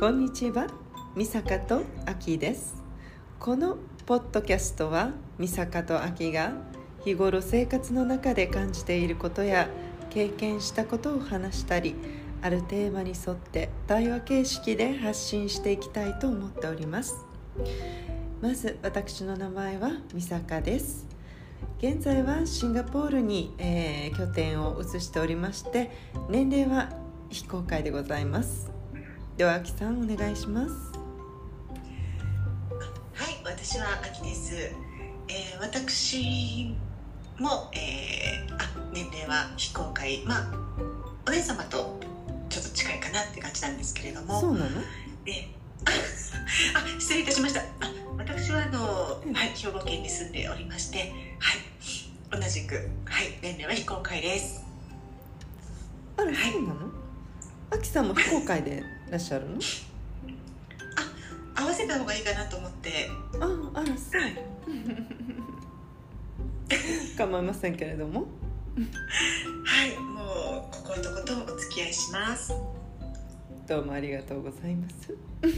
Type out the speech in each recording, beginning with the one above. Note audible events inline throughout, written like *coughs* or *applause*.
こんにちは、美坂とあきです。このポッドキャストは美坂とあきが日頃生活の中で感じていることや経験したことを話したり、あるテーマに沿って対話形式で発信していきたいと思っております。まず私の名前は美坂です。現在はシンガポールに、えー拠点を移しておりまして年齢は非公開でございますではあきさんお願いします。はい、私はあきです。えー私も、えーあ年齢は非公開、まあお姉様とちょっと近いかなって感じなんですけれども、そうなの？でああ失礼いたしました。あ私はあの、うん。はい兵庫県に住んでおりまして、はい。同じくはい年齢は非公開です。あらそうなの？あきさんも非公開で？いらっしゃるの？合わせた方がいいかなと思って、ああらそう。*laughs* 構いませんけれども。はいもうこことことお付き合いします。どうもありがとうございます。*laughs*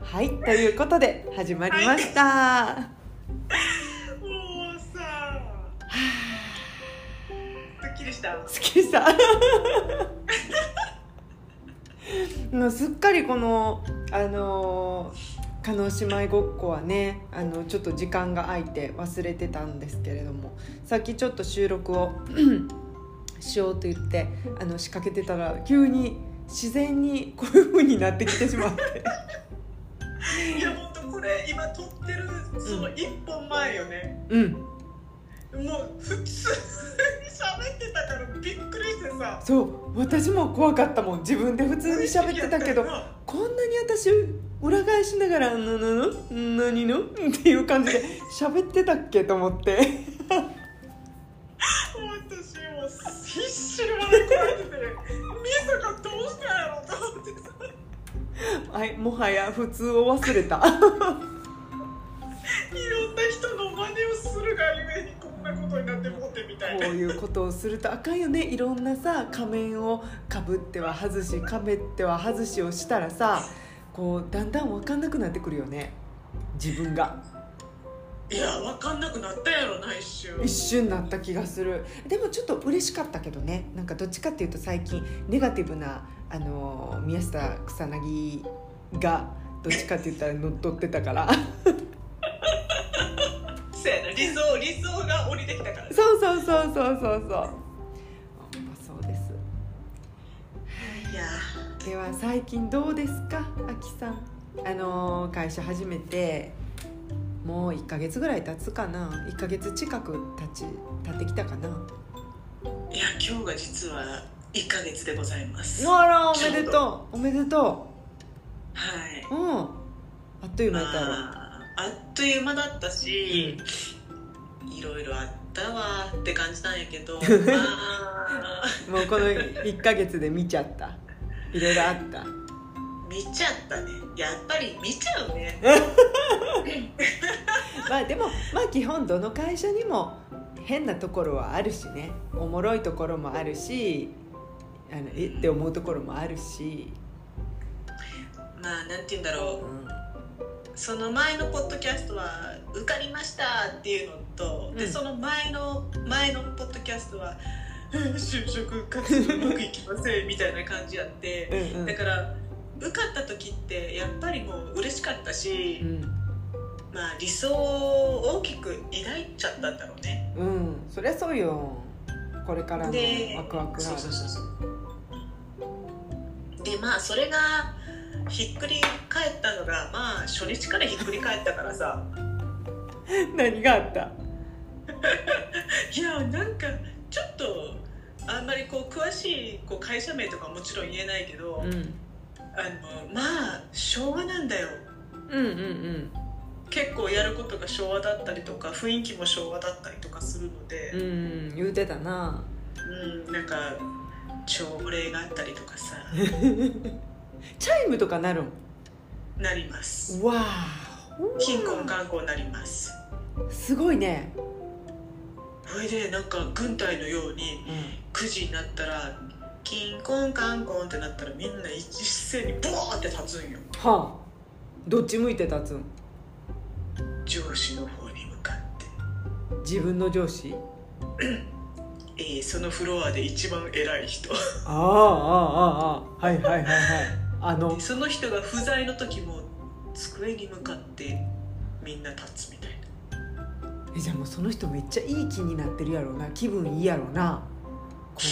はいということで始まりました、*laughs* もうさ、すっきりした。好きさ *laughs* もうすっかりこのあの加納姉妹ごっこはねあのちょっと時間が空いて忘れてたんですけれどもさっきちょっと収録を *coughs* しようと言ってあの仕掛けてたら急に自然にこういう風になってきてしまって。*laughs* いや本当これ今撮ってるその一本前よね、うんもう普通に喋ってたからびっくりしてさ。そう私も怖かったもん。自分で普通に喋ってたけどこんなに私裏返しながら「ななの何の?」っていう感じで喋ってたっけと思って。私もう必死に笑いこらえててみさかどうしたんやろと思ってさ。はいもはや普通を忘れた。*laughs* いろんな人の真似をするがゆえになことになってもってみたいな。こういうことをするとあかんよね。いろんなさ仮面をかぶっては外しかぶっては外しをしたらさこうだんだん分かんなくなってくるよね。自分が。いや分かんなくなったやろな一瞬。一瞬なった気がする。でもちょっと嬉しかったけどね。なんかどっちかっていうと最近ネガティブなあの宮下草薙がどっちかって言ったら乗っ取ってたからそうやな。理想理想が降りてきたからね。そうそうそうそうそう。そうそうです。いや。では最近どうですか？あきさん。あの会社始めてもう1ヶ月ぐらい経つかな？1ヶ月近く経ち経ってきたかな？いや今日が実は1ヶ月でございます。あらおめでとう。おめでとはい、ううん。あっという間やったまああっという間だったし、いろいろあったわって感じなんやけど *laughs* まあ。もうこの1ヶ月で見ちゃった。いろいろあった。見ちゃったね。やっぱり見ちゃうね。*laughs* まあでもまあ基本どの会社にも変なところはあるしね。おもろいところもあるしあのえって思うところもあるし、まあなんて言うんだろう。うその前のポッドキャストは受かりましたっていうのと、でうん。その前の前のポッドキャストはえー就職活動うまくいきませんみたいな感じやってんうん。だから受かった時ってやっぱりもう嬉しかったし、うん。まあ理想を大きく抱いちゃったんだろうね。うん。そりゃそうよ。これからのでワクワクが。そうそうそうそう。でまあそれがひっくり返ったのがまあ初日からひっくり返ったからさ。*laughs* 何があった？*laughs* いやなんかちょっとあんまりこう詳しいこう会社名とかはもちろん言えないけど、うん。あのまあ昭和なんだよ。うんうんうん。結構やることが昭和だったりとか雰囲気も昭和だったりとかするので、うん言うてたな。うん、なんか朝礼があったりとかさ *laughs* チャイムとかなるんなります。わ貧困観光になります。あすごいね。それでなんか軍隊のようにうん。9時になったらキンコンカンコンってなったらみんな一斉にボーって立つんよ。はあ。どっち向いて立つん？上司の方に向かって、自分の上司？えーそのフロアで一番偉い人。ああああああはいはいはいはいあのその人が不在の時も机に向かってみんな立つみたいな。えじゃあもうその人めっちゃいい気になってるやろうな。気分いいやろうな。こ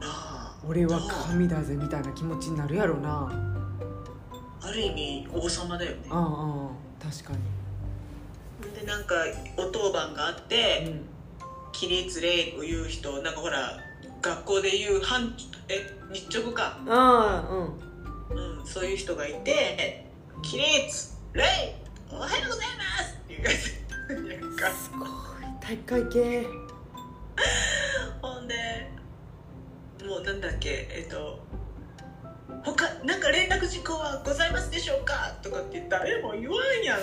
まあう俺は神だぜみたいな気持ちになるやろうな。ある意味王様だよね。ああああ確かでなんかお当番があって、起立礼を言う人なんかほら学校で言う半え日直か、ああうん。うん、そういう人がいて起立礼おはようございますっていうやつ。なんかすごい。体育会系。ほんでもうなんだっけ？えっと他なんか連絡事項はございますでしょうか？とかって誰も言わんやん *laughs*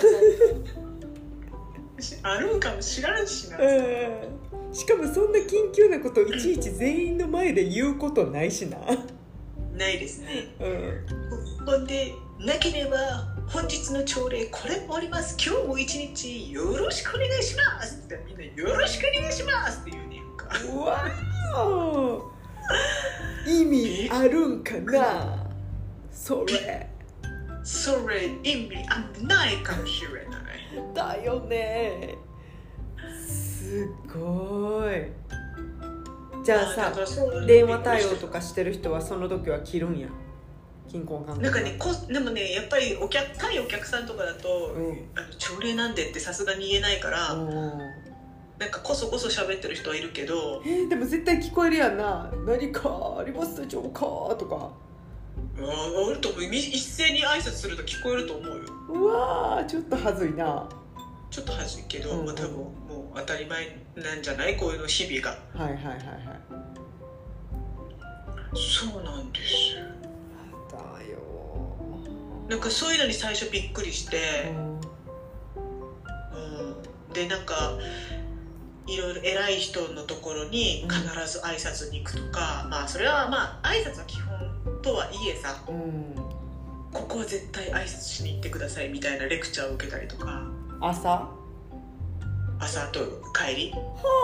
あるんかも知らんしな、うんしかもそんな緊急なことをいちいち全員の前で言うことないしな。ないですね。うん。ほんでなければ本日の朝礼これもおります。今日も一日よろしくお願いしますってみんなよろしくお願いしますって言うねんか。うわお意味あるんかな？それ。それ意味あないかもしれない。だよねすごい。じゃあださ電話対応とかしてる人はその時は切るんや。金婚なんかねこでもねやっぱりお客対お客さんとかだと、うん。あの朝礼なんでってさすがに言えないから、うんなんかこそこそ喋ってる人はいるけどえーでも絶対聞こえるやんな。何かありますでしょうか？とか。ああると思うみ一斉に挨拶すると聞こえると思うよ。うわーちょっとはずいな。ちょっと恥ずいけど、うん。まあ、多分当たり前なんじゃない？こういうの日々が。はいはいはいはい。そうなんです。だよ。なんかそういうのに最初びっくりして、うん。うん、でなんかいろいろ偉い人のところに必ず挨拶に行くとか、まあそれはまあ挨拶は基本とはいえさうん。ここは絶対挨拶しに行ってくださいみたいなレクチャーを受けたりとか。朝？は朝と帰り、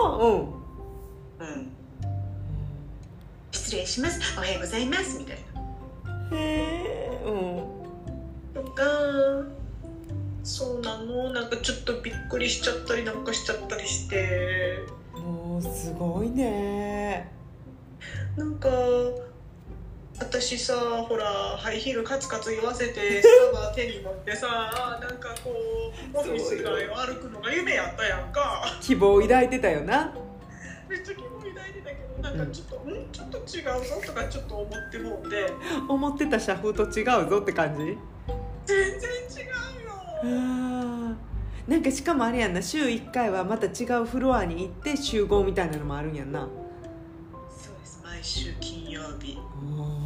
あ。うん。うん、失礼します。おはようございます。みたいな。へえ。うん。とかそうなの？なんかちょっとびっくりしちゃったりなんかしちゃったりして。もうすごいね。なんか私さほらハイヒールカツカツ言わせてスタバ手に持ってさなんかこうオフィス街を歩くのが夢やったやんか。希望を抱いてたよな。めっちゃ気分抱いてたけどなんかちょっと、うん、ちょっと違うぞとかちょっと思ってもうて。思ってた社風と違うぞって感じ？全然違うあよー。なんかしかもあれやんな。週1回はまた違うフロアに行って集合みたいなのもあるんやんな。そうです。毎週金曜日。お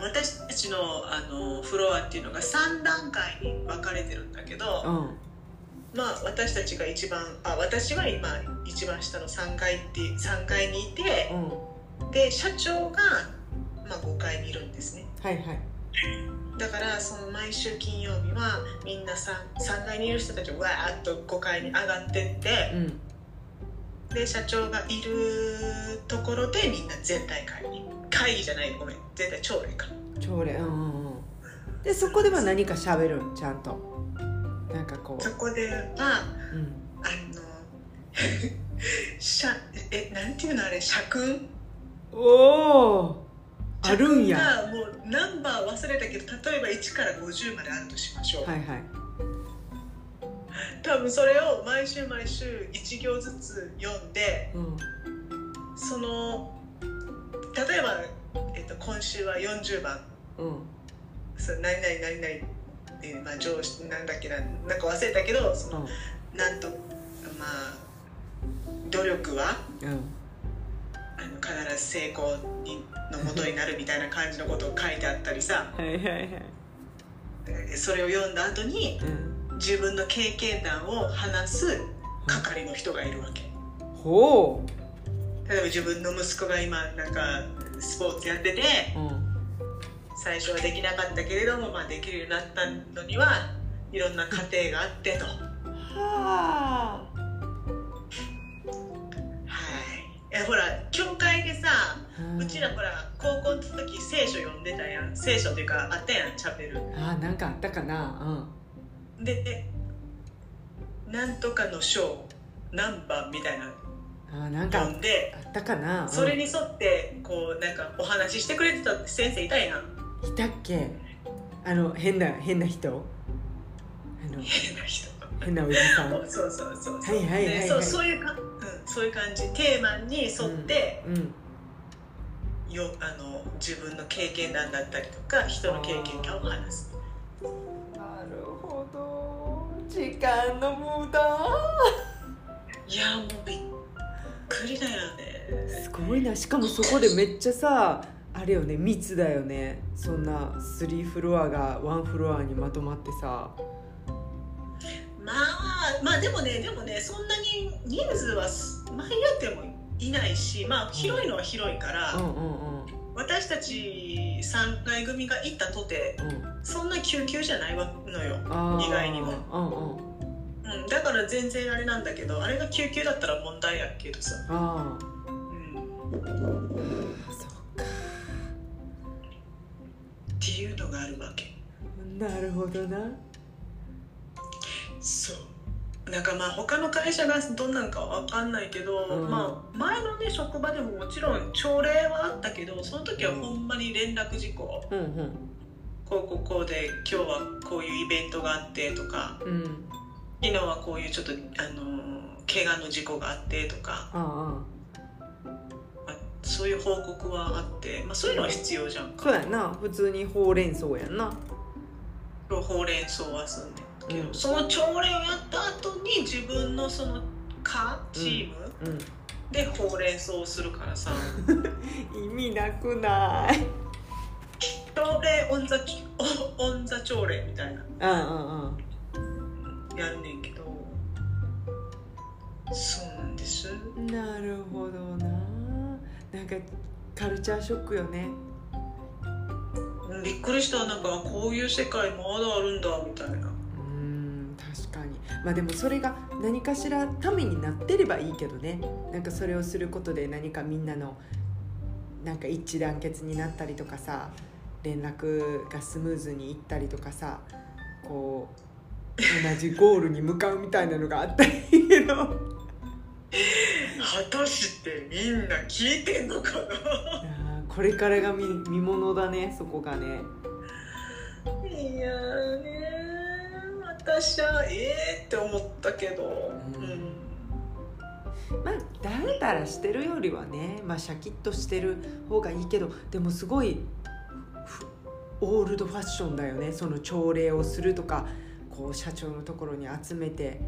私たちのあのフロアっていうのが3段階に分かれてるんだけど、うん。まあ私たちが一番あ私は今一番下の3階って3階にいてうん。で社長が、まあ、5階にいるんですね。はいはい。だからその毎週金曜日はみんな 3, 3階にいる人たちがわーっと5階に上がってってうん。で社長がいるところでみんな全体会議会議じゃないごめん全体朝礼か。朝礼うんうんうん。でそこでは何か喋るんちゃんと。なんかこそこではう、うん、あの *laughs* しゃえなんていうのあれ？社訓おおあるんや。もうナンバー忘れたけど例えば1から50まであるとしましょう、はいはい。多分それを毎週毎週1行ずつ読んでうん。その例えば、えっと、今週は40番。うん。そう何々何々、えーまあ、上司なんだっけななんか忘れたけどそのなんとまあ努力はうん。あの必ず成功にのもとになるみたいな感じのことを書いてあったりさ。はいはいはい。えーそれを読んだ後にうん。自分の経験談を話す係の人がいるわけ。ほ例えば自分の息子が今なんかスポーツやっててうん最初はできなかったけれども、まあ、できるようになったのにはいろんな家庭があってと。はあはい、えほら教会でさうちらほら高校の時聖書読んでたやん。聖書っていうかあったやんチャペル。あなんかあったかな。ででなんとかの章何番みたいなあなんか読んであったかな、うん。それに沿ってこうなんかお話ししてくれてた先生いたやんいたっけ？あの変な変な人？あの変な人。変なおじさん？そうそうそうそう。はいはいはいはい。でそうそういうか、うん、そういう感じテーマに沿って、うんよあの自分の経験談だったりとか人の経験談を話す。なるほど。時間の無駄。いやもうびっくりだよねすごいな。しかもそこでめっちゃさあれよね。密だよね。そんな3フロアが1フロアにまとまってさ。まあまあでもねでもねそんなに人数はす前やってもいないしまあ広いのは広いから、うんうんうん。私たち3階組が行ったとてうん。そんな救急じゃないわのよ、意外にも。うんうんうん、だから全然あれなんだけどあれが救急だったら問題やけどさ、あうん、っあそっかていうのがあるわけ。なるほどな。そう。なんかまあ他の会社がどんなんかわかんないけど、うん。まあ前のね職場でももちろん朝礼はあったけどその時はほんまに連絡事項。うんうん。こうこうこうで今日はこういうイベントがあってとか。うん昨日はこういうちょっとあの怪我の事故があってとかああそういう報告はあって、まあ、そういうのは必要じゃんあそうやんな。普通にほうれん草やんな。ほうれん草はすんねん。けど、うんその朝礼をやった後に自分のその課チームうんでほうれん草をするからさ、*laughs* 意味なくない。朝礼 on on the 朝礼みたいな。うんうんうんやんねんけど。そうなんです。なるほどな。なんかカルチャーショックよね。びっくりした。なんかこういう世界まだあるんだみたいな。うーん確かに。まあでもそれが何かしらためになってればいいけどね。なんかそれをすることで何かみんなのなんか一致団結になったりとかさ連絡がスムーズにいったりとかさこう同じゴールに向かうみたいなのがあったらいいけど。果たしてみんな聞いてんのかな？これからが見見ものだねそこがね。いやーね私はええって思ったけど。うん。うん。まあだらだらしてるよりはね、まあ、シャキッとしてる方がいいけどでもすごいふオールドファッションだよね。その朝礼をするとかこう社長のところに集めて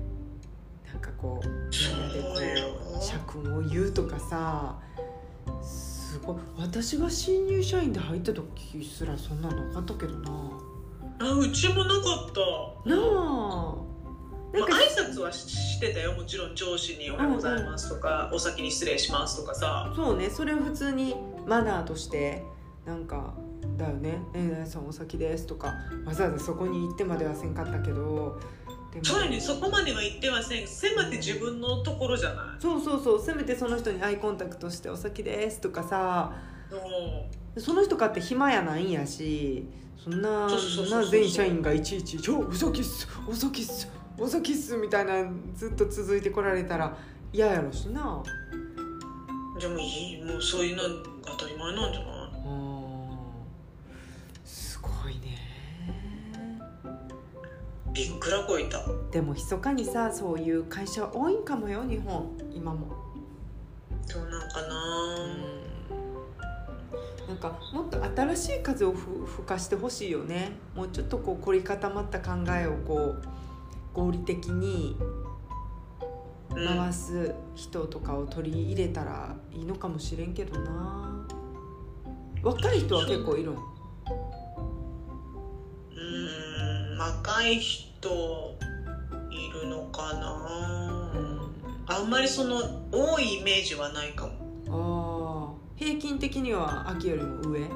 なんかこうみんなでこそう社訓を言うとかさすごい。私が新入社員で入った時すらそんなのなかったけどな。あうちもなかった。なあ。まあ、挨拶はししてたよ。もちろん上司に「おはようございます」とか、お先に失礼します」とかさ。そうね。それを普通にマナーとしてなんかだよね「えー、さんお先です」とか。わざわざそこに行ってまではせんかったけど。でもそうやね。そこまでは言ってません。せめて自分のところじゃない？そうそうそう。せめてその人にアイコンタクトして「お先です」とかさ。うその人かって暇やないんやし。そんな全社員がいちいち「ちょお先っす。お先っす。お先っす」みたいなずっと続いてこられたら嫌やろしな。んでもいい。もうそういうの当たり前なんじゃない？びっくらこいた。でも密かにさそういう会社多いんかもよ日本。今も。そうなんかうなん。なんかもっと新しい風をふ吹かしてほしいよね。もうちょっとこう凝り固まった考えをこう合理的にうん。回す人とかを取り入れたらいいのかもしれんけどな。若い人は結構いるん？うん若い人いるのかな？あんまりその多いイメージはないかも。平均的には秋よりも上？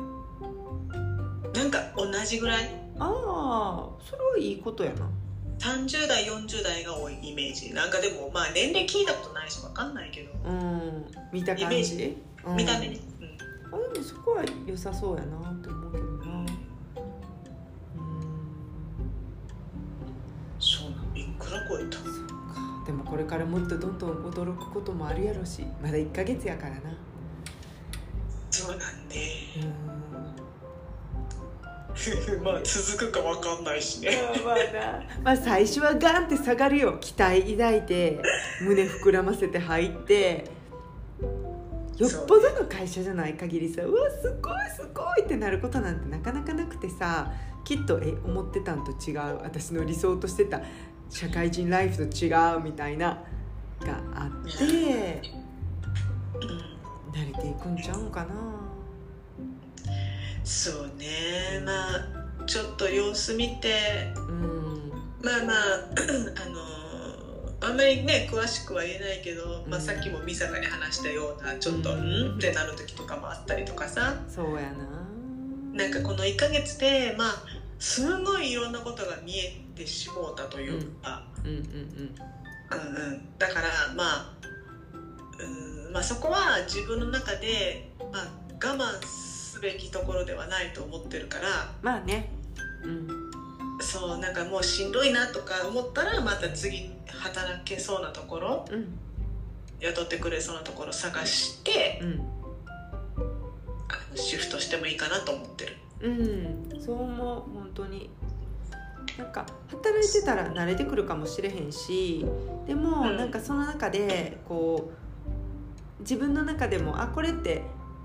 なんか同じぐらい？ああそれはいいことやな。30代40代が多いイメージ。なんかでもまあ年齢聞いたことないし分かんないけど、うん。見た感イメーじうん。見た目ね、うん。あでもそこは良さそうやなって思うけどくら超えたそっかでもこれからもっとどんどん驚くこともあるやろし。まだ1ヶ月やからな。そうなんで。うん。*laughs* まあ続くか分かんないしね。まあな。まあ最初はガンって下がるよ。期待抱いて胸膨らませて入って。よっぽどの会社じゃない限りさうわすごいすごいってなることなんてなかなかなくてさきっとえ思ってたんと違う。私の理想としてた社会人ライフと違うみたいながあってうん慣れていくんちゃうんかな。そうね。まあちょっと様子見てうん。まあまあ *clears throat* あのあんまりね詳しくは言えないけど、まあ、うんさっきも美坂に話したようなちょっと「ううんん?」ってなる時とかもあったりとかさ。そうやな。なんかこの1ヶ月でまあすごいいろんなことが見えてしもうたというか、うん。うんうんうん、だからまあ、うんまあ、そこは自分の中で、まあ、我慢すべきところではないと思ってるから。まあね。うん。そうなんかもうしんどいなとか思ったらまた次働けそうなところ。うん。雇ってくれそうなところ探してうん。あのシフトしてもいいかなと思ってる。うん。そう思う本当に。なんか働いてたら慣れてくるかもしれへんしでも、うん。なんかその中でこう自分の中でもあこれって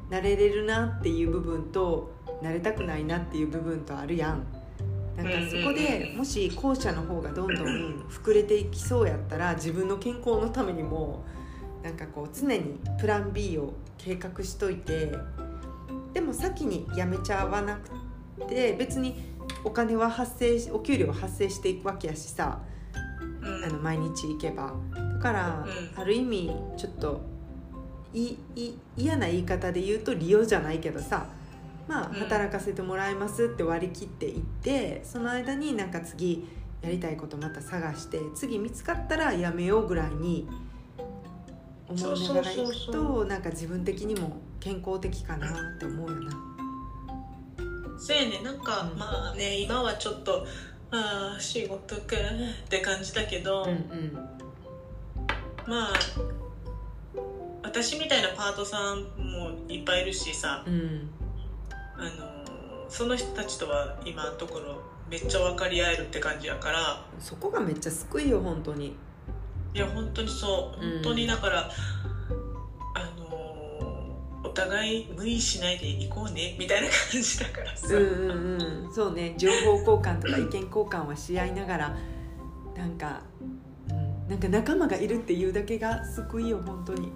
慣れれるなっていう部分と慣れたくないなっていう部分とあるやん。なんかそこでもし後者の方がどんどん膨れていきそうやったら自分の健康のためにもなんかこう常にプラン B を計画しといてでも先にやめちゃわなくて別にお金は発生しお給料は発生していくわけやしさうん。あの毎日行けば。だから、うん。ある意味ちょっといい嫌な言い方で言うと利用じゃないけどさまあうん。働かせてもらいますって割り切っていってその間になんか次やりたいことまた探して次見つかったらやめようぐらいに思いながら行くとなんか自分的にも健康的かなって思うよな。せやね。なんか、うん。まあね今はちょっとああ仕事かって感じだけど、うんうん。まあ私みたいなパートさんもいっぱいいるしさうん。あのその人たちとは今のところめっちゃ分かり合えるって感じやから。そこがめっちゃ救いよ本当に。いや本当にそう。うん。本当にだから、あのお互い無理しないでいこうねみたいな感じだからさ、うんうんうん。そうね。情報交換とか意見交換はし合いながらなんか、うん、なんか仲間がいるっていうだけが救いよ本当に。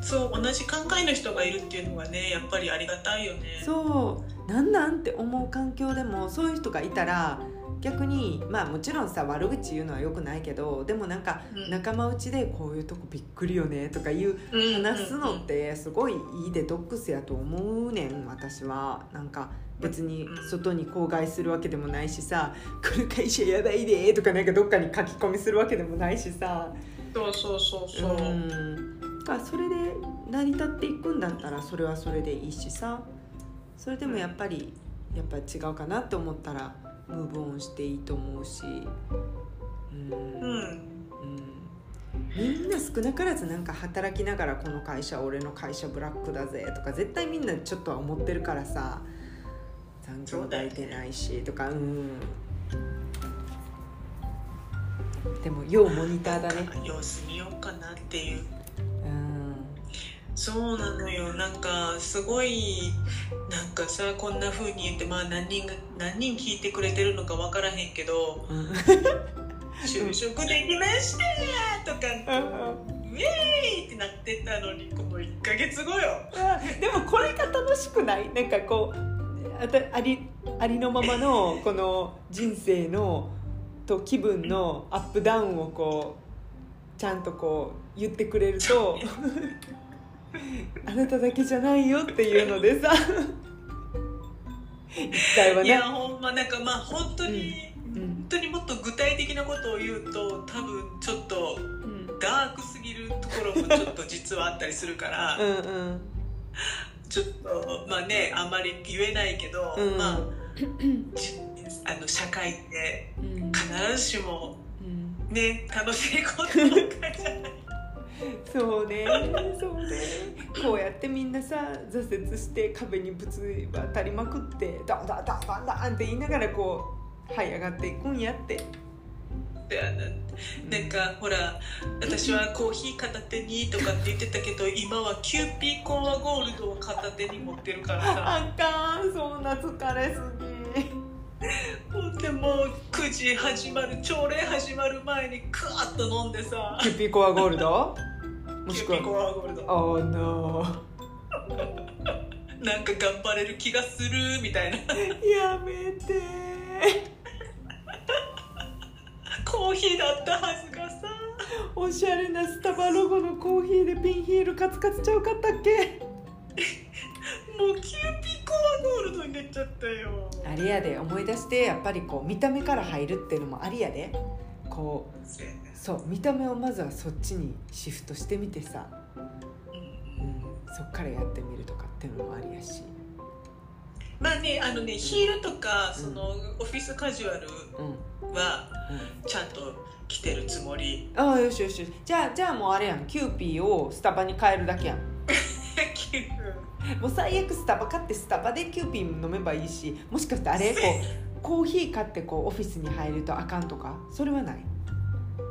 そう同じ考えの人がいるっていうのがねやっぱりありがたいよね。そう。なんなんって思う環境でもそういう人がいたら逆にまあもちろんさ悪口言うのはよくないけどでもなんかうん。仲間内でこういうとこびっくりよねとかいう話すのってすごいいいデトックスやと思うねん私は。なんか別に外に口外するわけでもないしさ「この会社やばいで」とかなんかどっかに書き込みするわけでもないしさ。そうそうそうそう、うん。だからそれで成り立っていくんだったらそれはそれでいいしさ。それでもやっぱりやっぱ違うかなって思ったらムーブオンしていいと思うし。うん。うん。うん。みんな少なからずなんか働きながらこの会社俺の会社ブラックだぜとか絶対みんなちょっとは思ってるからさ。残業代出ないしとかうん。でも要モニターだね。様子見ようかなっていう。うんそうなのよ。なんかすごいなんかさこんな風に言ってまあ何人が何人聞いてくれてるのか分からへんけどうん「就職できました!」とか「ウェーイ!」ってなってたのにこの1ヶ月後よ。あでもこれが楽しくない？なんかこうあたありありのままのこの人生のと気分のアップダウンをこうちゃんとこう言ってくれると *laughs* *laughs* あなただけじゃないよっていうのでさ。一回はいねやほんまなんかまあ本当に、うん。本当にもっと具体的なことを言うと多分ちょっとうん。ダークすぎるところもちょっと実はあったりするから、*laughs* うんうん。ちょっとまあねあんまり言えないけど、うん。まあじあの社会ってうん。必ずしもうん。ね楽しいことばっかりじゃないそうね。そうね。こうやってみんなさ挫折して壁にぶつ当たりまくってダンダンダンダンダンって言いながらこう這い上がっていくんやって。なんかほら私はコーヒー片手にとかって言ってたけど今はキューピーコアゴールドを片手に持ってるからさ。あかんそんな疲れすほんでもう9時始まる朝礼始まる前にクワッと飲んでさ。ぎキュピコアゴールド？もしくはコアゴールド Oh no なんか頑張れる気がするみたいな。やめて。コーヒーだったはずがさ。おしゃれなスタバロゴのコーヒーでピンヒールカツカツちゃうかったっけ？もうキューピーコアゴールドになっちゃったよ。あれやで思い出してやっぱりこう見た目から入るっていうのもありやで。こうそう見た目をまずはそっちにシフトしてみてさ、うんうん、そっからやってみるとかっていうのもありやし、まあねあのねヒールとかそのオフィスカジュアルうん。うん、はちゃんと着てるつもり。ああよしよしよし。じゃあじゃあもうあれやん。キューピーをスタバに変えるだけやん。*laughs* キュー。もう最悪スタバ買ってスタバでキューピー飲めばいいしもしかしてあれこうコーヒー買ってこうオフィスに入るとあかんとか？それはない？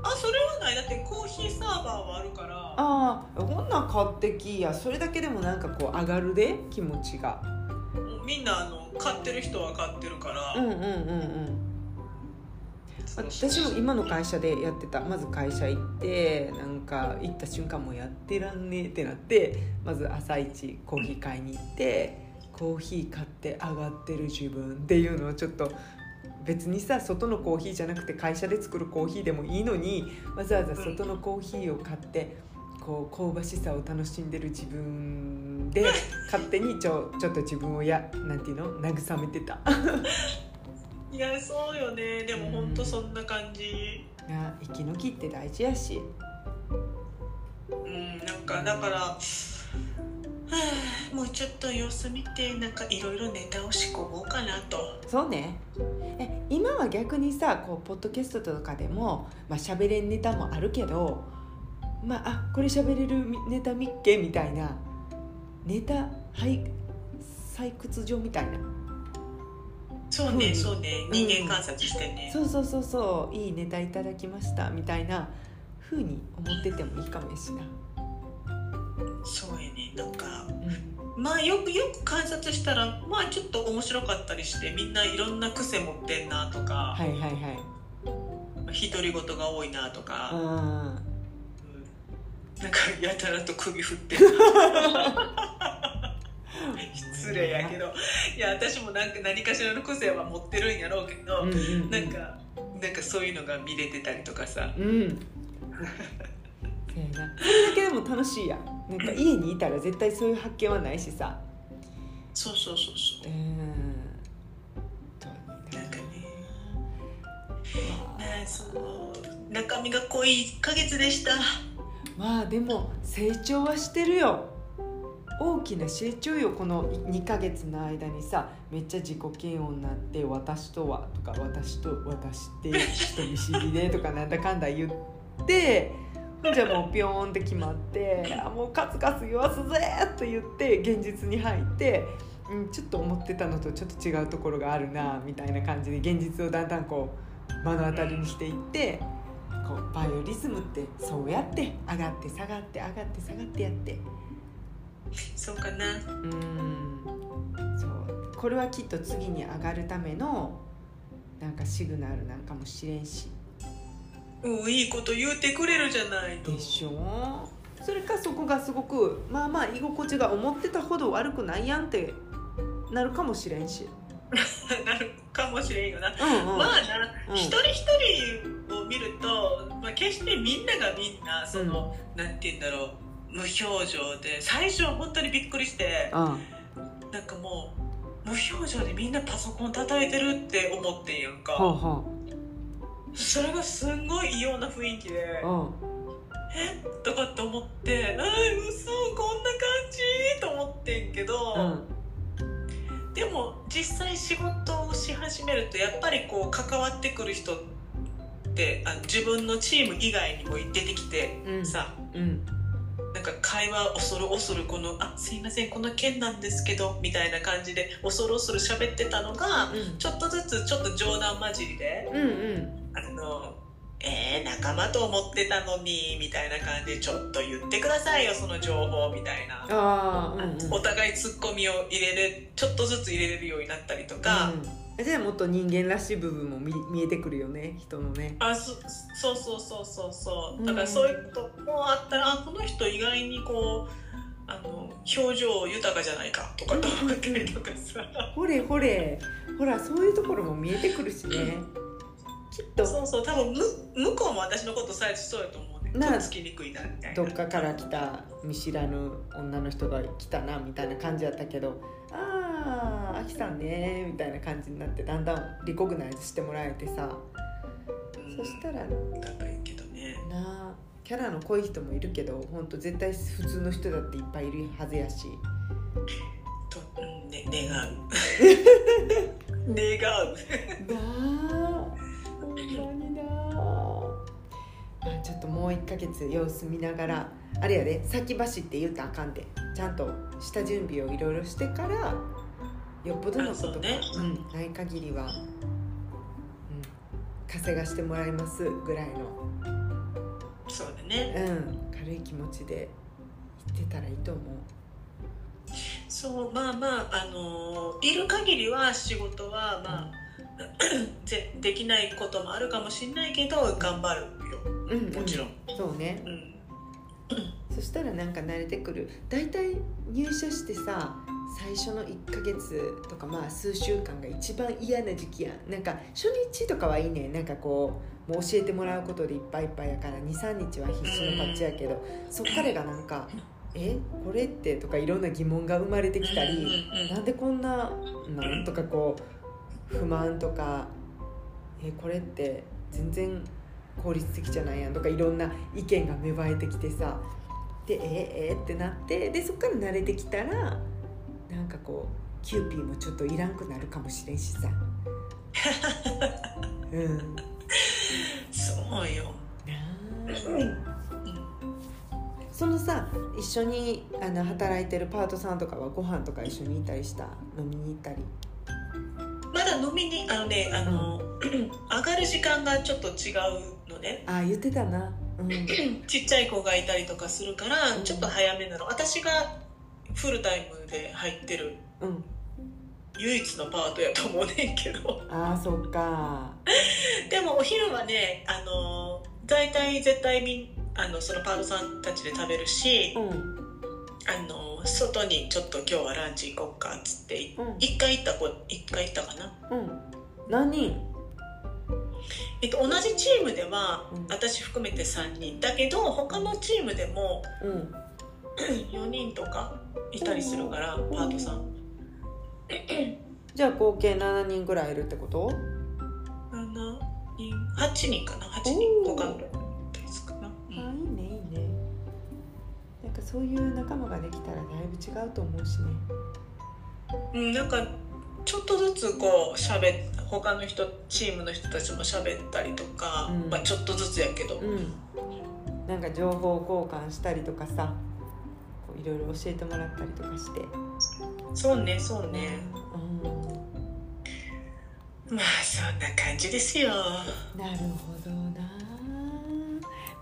あそれはない。だってコーヒーサーバーはあるから。ああこんなん買ってきや。それだけでもなんかこう上がるで気持ちが。みんなあの買ってる人は買ってるから、うんうんうんうん。私も今の会社でやってた。まず会社行ってなんか行った瞬間もうやってらんねえってなってまず朝一コーヒー買いに行ってコーヒー買って上がってる自分っていうのをちょっと別にさ外のコーヒーじゃなくて会社で作るコーヒーでもいいのにわざわざ外のコーヒーを買ってこう香ばしさを楽しんでる自分で勝手にちょ *laughs* ちょっと自分をやなんていうの？慰めてた。*laughs* いやそうよね。でも本当そんな感じ。いや息抜きって大事やし。うんなんかだからはあもうちょっと様子見てなんかいろいろネタを仕込もうかなと。そうね。え今は逆にさこうポッドキャストとかでもまあ喋れんネタもあるけどまああこれ喋れるネタみっけみたいなネタはい採掘場みたいな。そうね、うん。そうね。人間観察してね、そうそうそうそう。いいネタいただきましたみたいな風に思っててもいいかもやしな、そうやねなんかうん、まあよくよく観察したらまあちょっと面白かったりしてみんないろんな癖持ってんなとか、はいはいはい。独り言が多いなとか、うんうん。なんかやたらと首振ってる。*laughs* 失礼やけどいや私もなんか何かしらの癖は持ってるんやろうけど、うんうんうん。なんかなんかそういうのが見れてたりとかさ。うん。*laughs* それだけでも楽しいやん。なんか家にいたら絶対そういう発見はないしさ。そうそうそうそううん。なんかねまあそう中身が濃い1ヶ月でしたまあでも成長はしてるよ。大きな成長よこの2ヶ月の間にさめっちゃ自己嫌悪になって「私とは」とか「私と私って人見知りで」とかなんだかんだ言ってじゃもうピョーンって決まって「あもうカツカツ言わすぜ!」と言って現実に入って、うん、ちょっと思ってたのとちょっと違うところがあるなみたいな感じで現実をだんだんこう目の当たりにしていってこうバイオリズムってそうやって上がって下がって上がって下がってやって。そうかな。うん。そう。これはきっと次に上がるためのなんかシグナルなんかもしれんしうんいいこと言うてくれるじゃないの。でしょ？それかそこがすごくまあまあ居心地が思ってたほど悪くないやんってなるかもしれんし、*laughs* なるかもしれんよな、うんうん。まあな、うん。一人一人を見ると、まあ、決してみんながみんなその、なんて言うんだろう無表情で最初は本当にびっくりしてあなんかもう無表情でみんなパソコン叩いてるって思ってんやんか、はあはそれがすんごい異様な雰囲気であうん。え？とかって思ってあー嘘こんな感じ？と思ってんけど、うんでも実際仕事をし始めるとやっぱりこう関わってくる人ってあの自分のチーム以外にも出てきてうん。さ、うん。なんか会話恐る恐るこの「あすいませんこの件なんですけど」みたいな感じで恐る恐る喋ってたのがちょっとずつちょっと冗談交じりでうんうん「あのえー、仲間と思ってたのに」みたいな感じで「ちょっと言ってくださいよその情報」みたいな。ああうんうん。お互いツッコミを入れれちょっとずつ入れれるようになったりとか、うん、じゃあもっと人間らしい部分も見見えてくるよね人のね。あそそうそうそうそうそう。うん。だからそういうこともあったら、あこの人意外にこうあの表情豊かじゃないかとかと思ったりとかさ。ほれほれ。ほらそういうところも見えてくるしねきっと。そうそう多分む向こうも私のこと最初そうやと思うね。なつきにくいなみたいな。どっかから来た見知らぬ女の人が来たなみたいな感じやったけどあああきさんねみたいな感じになってだんだんリコグナイズしてもらえてさ。うん。そしたらだからいいけどね。なあキャラの濃い人もいるけど本当絶対普通の人だっていっぱいいるはずやし。と、うんね、願う。*laughs* 願う。*laughs* なあほんまにな。あまあちょっともう1ヶ月様子見ながらあれやで先走って言うたらあかんでちゃんと下準備をいろいろしてからよっぽどのことが、ね。うん、ない限りは、うん、稼がしてもらいますぐらいの、そうだね。うん、軽い気持ちで言ってたらいいと思う。そうまあまああのいる限りは仕事はまあぜ *coughs* できないこともあるかもしれないけど頑張るよ。うんうん。もちろん、そうね。うん、*coughs* そしたらなんか慣れてくる。大体入社してさ最初の1ヶ月とかまあ数週間が一番嫌な時期やん。なんか初日とかはいいね。なんかこうもう教えてもらうことでいっぱいいっぱいやから23日は必死のパッチやけどそっからがなんか「え？これって?」とかいろんな疑問が生まれてきたりうなんでこんななんとかこう不満とか「えこれって全然効率的じゃないやん」とかいろんな意見が芽生えてきてさで「えええってなってでそっから慣れてきたらなんかこうキューピーもちょっといらんくなるかもしれんしさ。*laughs* うん、なそうよ、あ。そのさ一緒にあの働いてるパートさんとかはご飯とか一緒にいたりした？飲みに行ったり？まだ飲みにあのねあの、上がる時間がちょっと違うのね。ああ言ってたな。うん。*clears throat* ちっちゃい子がいたりとかするから、うん。ちょっと早めなの。私がフルタイムで入ってるうん。唯一のパートやと思うねんけど。ああそっか。*laughs* でもお昼はねあの大体絶対みんあのそのパートさんたちで食べるし、うんあの外にちょっと今日はランチ行こうかっつってうん。一回行った子一回行ったかな、うん。何人？えっと、同じチームでは、うん。私含めて3人。だけど他のチームでもうん。*clears throat* 4人とかいたりするからうん。パートさん。じゃあ合計7人ぐらいいるってこと？7人。8人かな。8人。他のなんかそういう仲間ができたらだいぶ違うと思うしね。うん、なんかちょっとずつこう喋っ他の人チームの人たちも喋ったりとか、うん。まあ、ちょっとずつやけど、うん。なんか情報交換したりとかさこういろいろ教えてもらったりとかして。そうねそうね。うん。まあそんな感じですよ。なるほどな。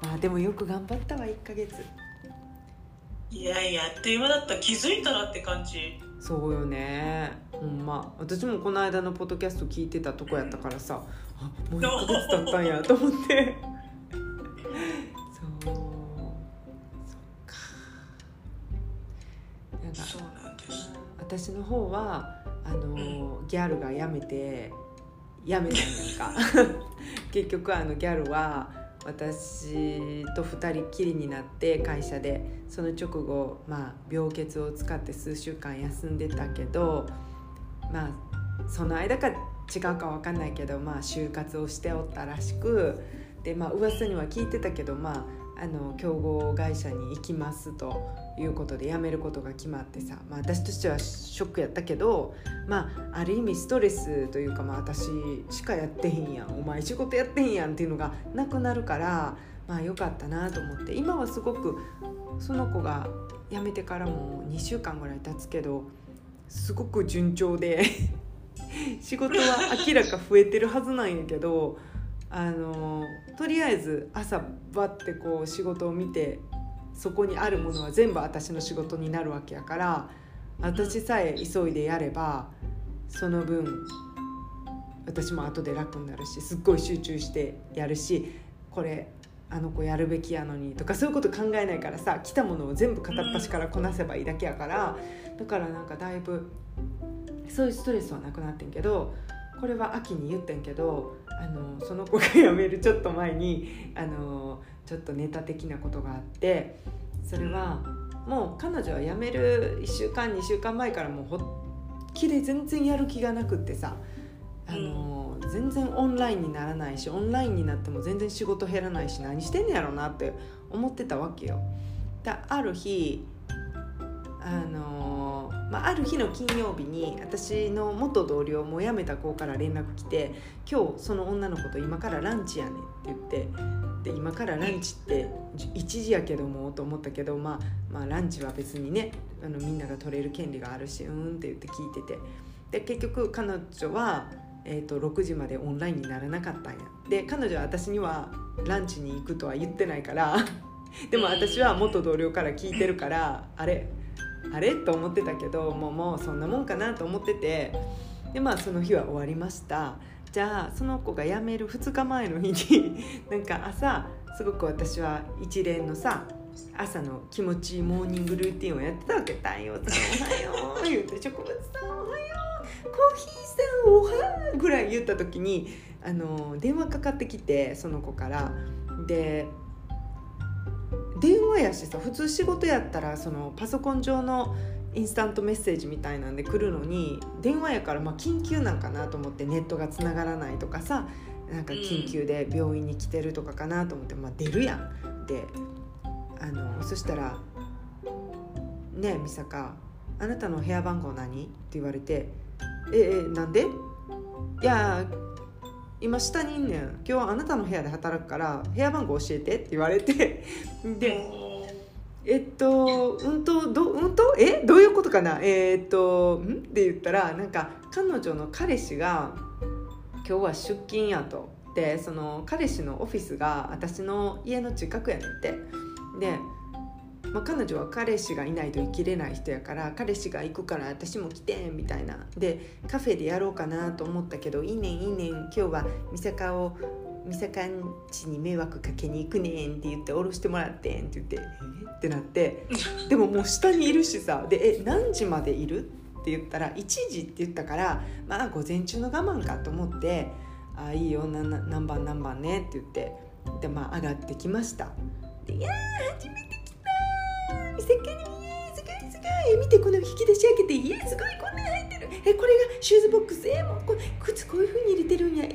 まあでもよく頑張ったわ1ヶ月いやいやあっという間だった。気づいたらって感じ。そうよね。ほんま。私もこの間のポッドキャスト聞いてたとこやったからさあもう1ヶ月経ったんやと思って。*laughs* そう。そっか。なんかそうなんです。私の方はあのギャルが辞めて辞めたんやんか。*laughs* 結局あのギャルは私と2人きりになって会社でその直後、まあ、病欠を使って数週間休んでたけどまあその間か違うか分かんないけど、まあ、就活をしておったらしくで、まあ噂には聞いてたけど、まあ、あの競合会社に行きますということで辞めることが決まってさ、まあ、私としてはショックやったけど、まあ、ある意味ストレスというか、まあ、私しかやってへんやんお前仕事やってへんやんっていうのがなくなるからまあよかったなと思って今はすごくその子が辞めてからも2週間ぐらい経つけどすごく順調で *laughs* 仕事は明らか増えてるはずなんやけどあのとりあえず朝バッてこう仕事を見てそこにあるものは全部私の仕事になるわけやから私さえ急いでやればその分私も後で楽になるしすっごい集中してやるしこれあの子やるべきやのにとかそういうこと考えないからさ来たものを全部片っ端からこなせばいいだけやからだからなんかだいぶそういうストレスはなくなってんけどこれは秋に言ってんけどあのその子が辞めるちょっと前にあのちょっとネタ的なことがあってそれはもう彼女は辞める1週間2週間前からもうほっきり全然やる気がなくってさあの、全然オンラインにならないしオンラインになっても全然仕事減らないし何してんねやろなって思ってたわけよ。だある日あのまあ、ある日の金曜日に私の元同僚も辞めた子から連絡来て「今日その女の子と今からランチやねん」って言ってで今からランチって1時やけどもと思ったけど、まあ、まあランチは別にねあのみんなが取れる権利があるしうんって言って聞いててで結局彼女は、えーと、6時までオンラインにならなかったんや。で彼女は私にはランチに行くとは言ってないからでも私は元同僚から聞いてるからあれあれ？と思ってたけどもうもうそんなもんかなと思ってて。でまあその日は終わりました。じゃあその子が辞める2日前の日に *laughs* なんか朝すごく私は一連のさ朝の気持ちいいモーニングルーティンをやってたわけ「太陽さんおはよう」*laughs* 言うて「植物さんおはよう」「コーヒーさんおはよう」ぐらい言った時にあの電話かかってきてその子から。で電話やしさ普通仕事やったらそのパソコン上のインスタントメッセージみたいなんで来るのに電話やからまあ緊急なんかなと思ってネットがつながらないとかさなんか緊急で病院に来てるとかかなと思って、まあ、出るやんであのそしたら「ねえ美坂あなたの部屋番号何?」って言われて「ええなんで?」いや今下にいんねん。今日はあなたの部屋で働くから部屋番号教えてって言われて。*laughs* でえっとうんとどうんと？え？どういうことかな？えー、っとん？って言ったらなんか彼女の彼氏が今日は出勤やと。でその彼氏のオフィスが私の家の近くやねんって。でまあ、彼女は彼氏がいないと生きれない人やから彼氏が行くから私も来てみたいな。でカフェでやろうかなと思ったけどいいねんいいねん。今日は美坂を美坂んちに迷惑かけに行くねんって言って降ろしてもらってんって言ってえってなって。でももう下にいるしさ。でえ何時までいる？って言ったら1時って言ったからまあ午前中の我慢かと思って「ああいいよ何番何番ね」って言って。でまあ上がってきました。で「いやー初めて見せっかにすごいすごい見てこの引き出し開けていやすごいこんなに入ってる。えこれがシューズボックスえもうこ靴こういうふうに入れてるんや。え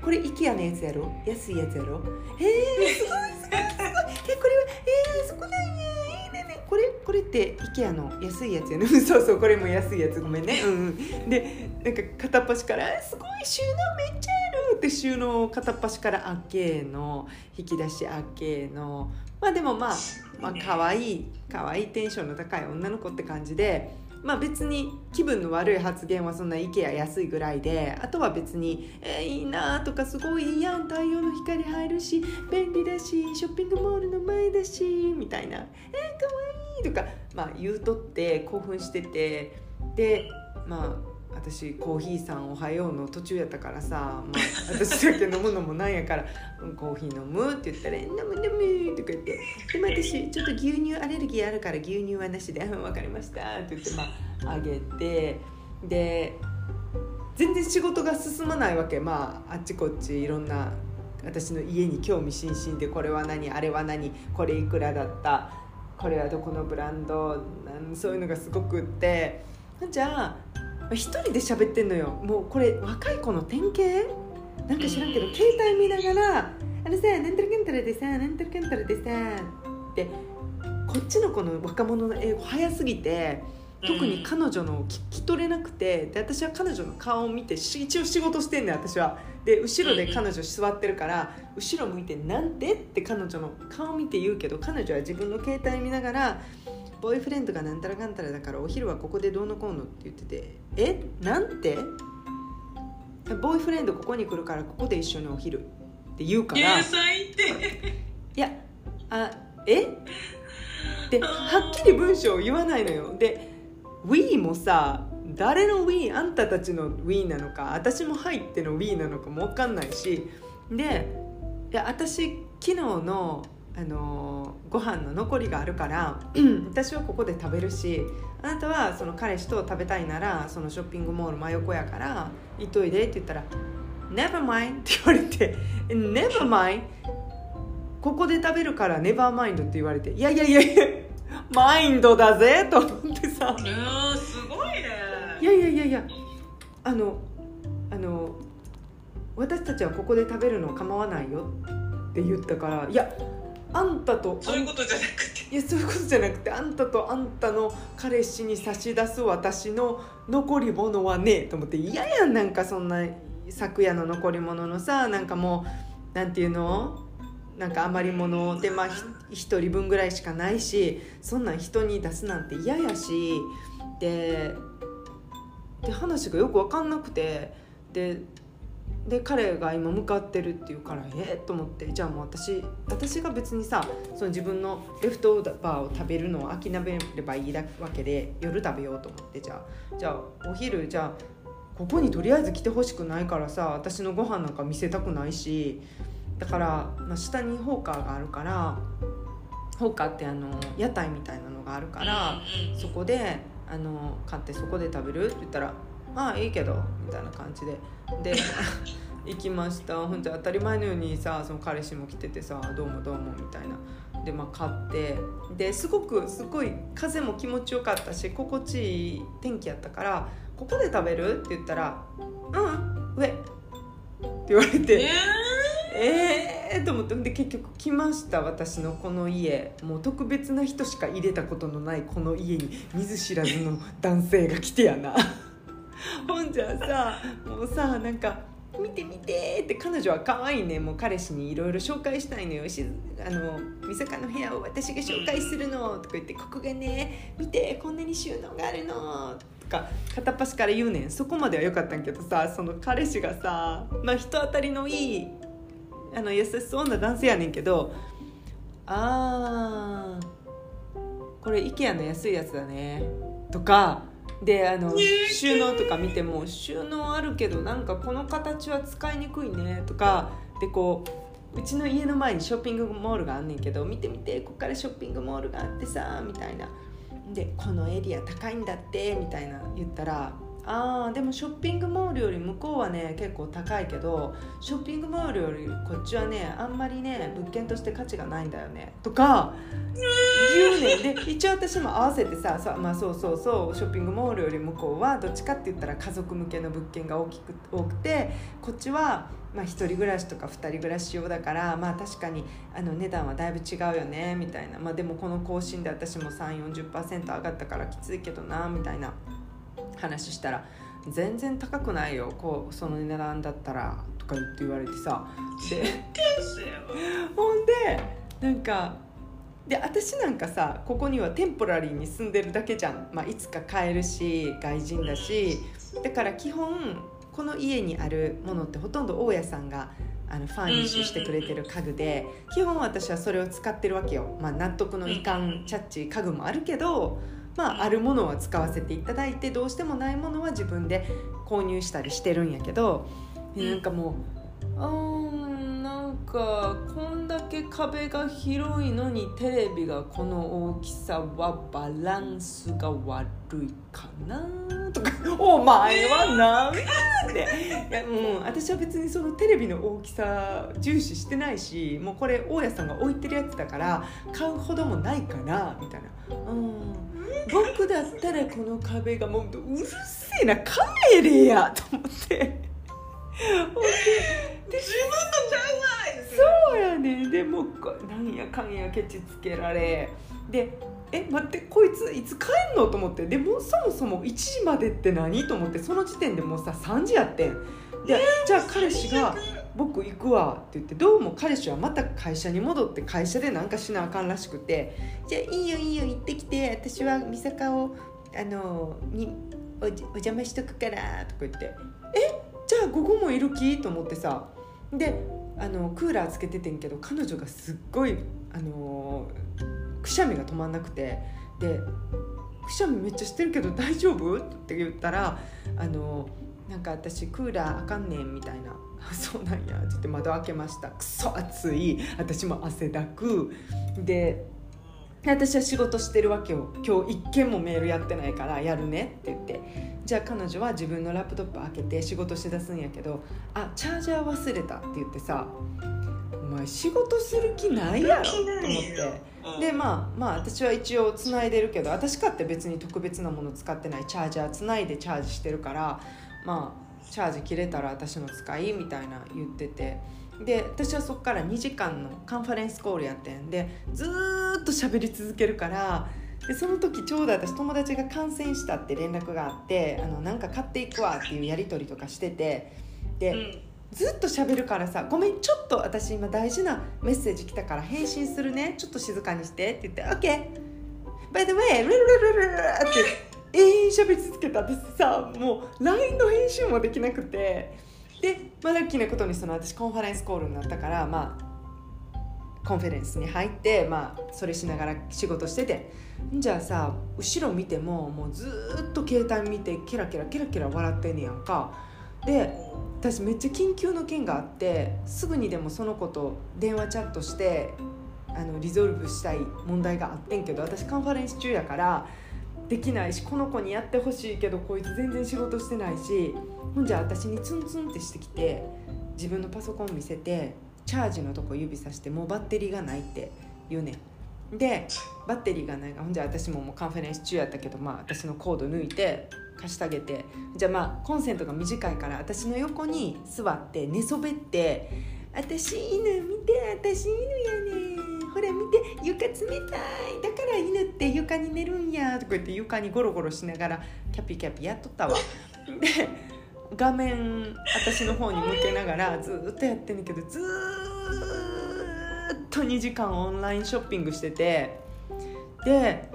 ー、これ IKEA のやつやろ？安いやつやろ？えー、すごいすごい。すごいえこれはえー、そこなんや。えー、ねねこれこれって IKEA の安いやつやね。*laughs* そうそうこれも安いやつ。ごめんね。うんでなんか片っ端からすごい収納めっちゃあるって収納片っ端からあけの引き出しあけのまあでもまあまあ可愛い可愛いテンションの高い女の子って感じでまあ別に気分の悪い発言はそんな IKEA 安いぐらいであとは別に「えー、いいな」とか「すごいいいやん太陽の光入るし便利だしショッピングモールの前だし」みたいな「えー、かわいい」とか、まあ、言うとって興奮してて。でまあ私コーヒーさんおはようの途中やったからさ、まあ、私だけ飲むのもなんやから「、*laughs* コーヒー飲む?」って言ったら「飲む飲む」とか言って「でも私ちょっと牛乳アレルギーあるから牛乳はなしで「*laughs* 分かりました」って言ってまああげてで全然仕事が進まないわけまああっちこっちいろんな私の家に興味津々でこれは何あれは何これいくらだったこれはどこのブランドそういうのがすごくってじゃあ一人で喋ってんのよ。もうこれ若い子の典型？なんか知らんけど携帯見ながら「あのさなんたらかんたらでさなんたらかんたらでさ」ってこっちの子の若者の英語早すぎて特に彼女の聞き取れなくてで私は彼女の顔を見てし一応仕事してんねん私は。で後ろで彼女座ってるから後ろ向いて「なんて?」って彼女の顔見て言うけど彼女は自分の携帯見ながら「ボーイフレンドがなんたらかんたらだからお昼はここでどうのこうの」って言ってて「え？なんて?」ボーイフレンドここに来るからここで一緒にお昼って言うから。いやあえ？ではっきり文章を言わないのよ。で「We」もさ誰の We あんたたちの We なのか私も入っての We なのかも分かんないし。でいや私昨日のあのご飯の残りがあるから *clears throat* 私はここで食べるしあなたはその彼氏と食べたいならそのショッピングモール真横やから行っといでって言ったら「Never mind」って言われて「Never mind」ここで食べるから「Never mind」って言われて「いやいやいやいやマインドだぜ」と思ってさ。いやーすごいね。いやいやいやいやあのあの私たちはここで食べるの構わないよって言ったからいやあんたとそういうことじゃなくて。いやそういうことじゃなくてあんたとあんたの彼氏に差し出す私の残り物はねえと思って。嫌やんなんかそんな昨夜の残り物のさなんかもうなんていうの？なんか余り物でまあひ1人分ぐらいしかないしそんなん人に出すなんて嫌やし。でで話がよく分かんなくて。でで彼が今向かってるっていうからえ？っと思ってじゃあもう私私が別にさその自分のレフトオーバーを食べるのを諦めればいいわけで夜食べようと思ってじゃあじゃあお昼じゃあここにとりあえず来てほしくないからさ私のご飯なんか見せたくないしだから、まあ、下にホーカーがあるからホーカーってあの屋台みたいなのがあるから、そこであの買ってそこで食べるって言ったら「ああいいけど」みたいな感じでで *laughs* 行きました。ほんと当たり前のようにさその彼氏も来ててさ「どうもどうも」みたいな。でまあ買って。ですごくすごい風も気持ちよかったし心地いい天気やったから「ここで食べる?」って言ったら「うん上」って言われて。ええー？と思って。で結局来ました私のこの家。もう特別な人しか入れたことのないこの家に。見ず知らずの男性が来てやな *laughs* ほんじゃさもうさなんか「見て見て」って彼女は可愛いね。もう彼氏にいろいろ紹介したいのよ。しあの「美坂の部屋を私が紹介するの」とか言って「ここがね見てこんなに収納があるの」とか片っ端から言うねん。そこまではよかったんけどさその彼氏がさまあ人当たりのいいあの優しそうな男性やねんけどあーこれ IKEA の安いやつだね。とかであの収納とか見ても収納あるけどなんかこの形は使いにくいねとかでこううちの家の前にショッピングモールがあんねんけど見て見てこっからショッピングモールがあってさみたいな。でこのエリア高いんだってみたいな言ったらあーでもショッピングモールより向こうはね結構高いけどショッピングモールよりこっちはねあんまりね物件として価値がないんだよね。とか言うねで一応私も合わせてささ、まあ、そうそうそうショッピングモールより向こうはどっちかって言ったら家族向けの物件が大きく多くてこっちはまあ、1人暮らしとか2人暮らし用だからまあ確かにあの値段はだいぶ違うよねみたいな、まあ、でもこの更新で私も3 4 0上がったからきついけどなみたいな。話したら「全然高くないよこうその値段だったら」とか言って言われてさ。でほんでなんかで私なんかさここにはテンポラリーに住んでるだけじゃん、まあ、いつか帰るし外人だし。だから基本この家にあるものってほとんど大家さんがあのファーニッシュしてくれてる家具で基本私はそれを使ってるわけよ、まあ、納得のいかん。チャッチー家具もあるけど、まあ、あるものは使わせていただいてどうしてもないものは自分で購入したりしてるんやけどなんかもううーんなんかかこんだけ壁が広いのにテレビがこの大きさはバランスが悪いかなとか「*laughs* お前はなんで?」いやもう私は別にそのテレビの大きさ重視してないしもうこれ大家さんが置いてるやつだから買うほどもないからみたいな。うん僕だったらこの壁がもううるせえな帰れや。と思って。で *laughs* 自分のじゃないそうやね。でもなんやかんやケチつけられ。でえ待ってこいついつ帰んの？と思って。でもそもそも1時までって何？と思って。その時点でもうさ3時やってん。で、じゃあ彼氏が「僕行くわ」って言ってどうも彼氏はまた会社に戻って会社でなんかしなあかんらしくて「じゃあいいよいいよ行ってきて私は美坂をあのにお邪魔しとくから」とか言って「え？じゃあ午後もいる気?」と思ってさであのクーラーつけててんけど彼女がすっごいあのくしゃみが止まんなくてで「くしゃみめっちゃしてるけど大丈夫?」って言ったらあのなんか私クーラーあかんねんみたいな「あ *laughs* そうなんや」って言って窓開けました。くそ暑い。私も汗だく。で私は仕事してるわけよ。今日一件もメールやってないからやるね。って言って。じゃあ彼女は自分のラップトップ開けて仕事しだすんやけど「あチャージャー忘れた」って言ってさ「お前仕事する気ないやろ」と思って。でまあまあ私は一応つないでるけど私かって別に特別なもの使ってない。チャージャーつないでチャージしてるからまあチャージ切れたら私の使いみたいな言ってて。で私はそこから2時間のカンファレンスコールやってん。でずーっと喋り続けるからでその時ちょうど私友達が感染したって連絡があってあのなんか買っていくわっていうやり取りとかしてて。で、うん。ずっと喋るからさ「ごめんちょっと私今大事なメッセージ来たから返信するね。ちょっと静かにして」って言って「OK by the way ルルルルルル」って永遠喋り続けた。私さもう LINE の編集もできなくて。で、まあ、ラッキーなことにその私 conference call になったからまあ conference に入って、まあ、それしながら仕事してて。じゃあさ後ろ見てももうずっと携帯見てケラケラケラケラ笑ってんねやんか。で私めっちゃ緊急の件があってすぐにでもその子と電話チャットしてあのリゾルブしたい問題があってんけど私カンファレンス中やからできないしこの子にやってほしいけどこいつ全然仕事してないしほんじゃ私にツンツンってしてきて自分のパソコン見せてチャージのとこ指さしてもうバッテリーがないって言うねん。でバッテリーがないほんじゃ私ももうカンファレンス中やったけどまあ私のコード抜いて貸してあげて。じゃあまあコンセントが短いから私の横に座って寝そべって「私犬見て私犬やねん。ほら見て床冷たい。だから犬って床に寝るんや」とか言って床にゴロゴロしながらキャピキャピやっとったわ。*laughs* で画面私の方に向けながらずーっとやってんねんけどずーっと2時間オンラインショッピングしてて。で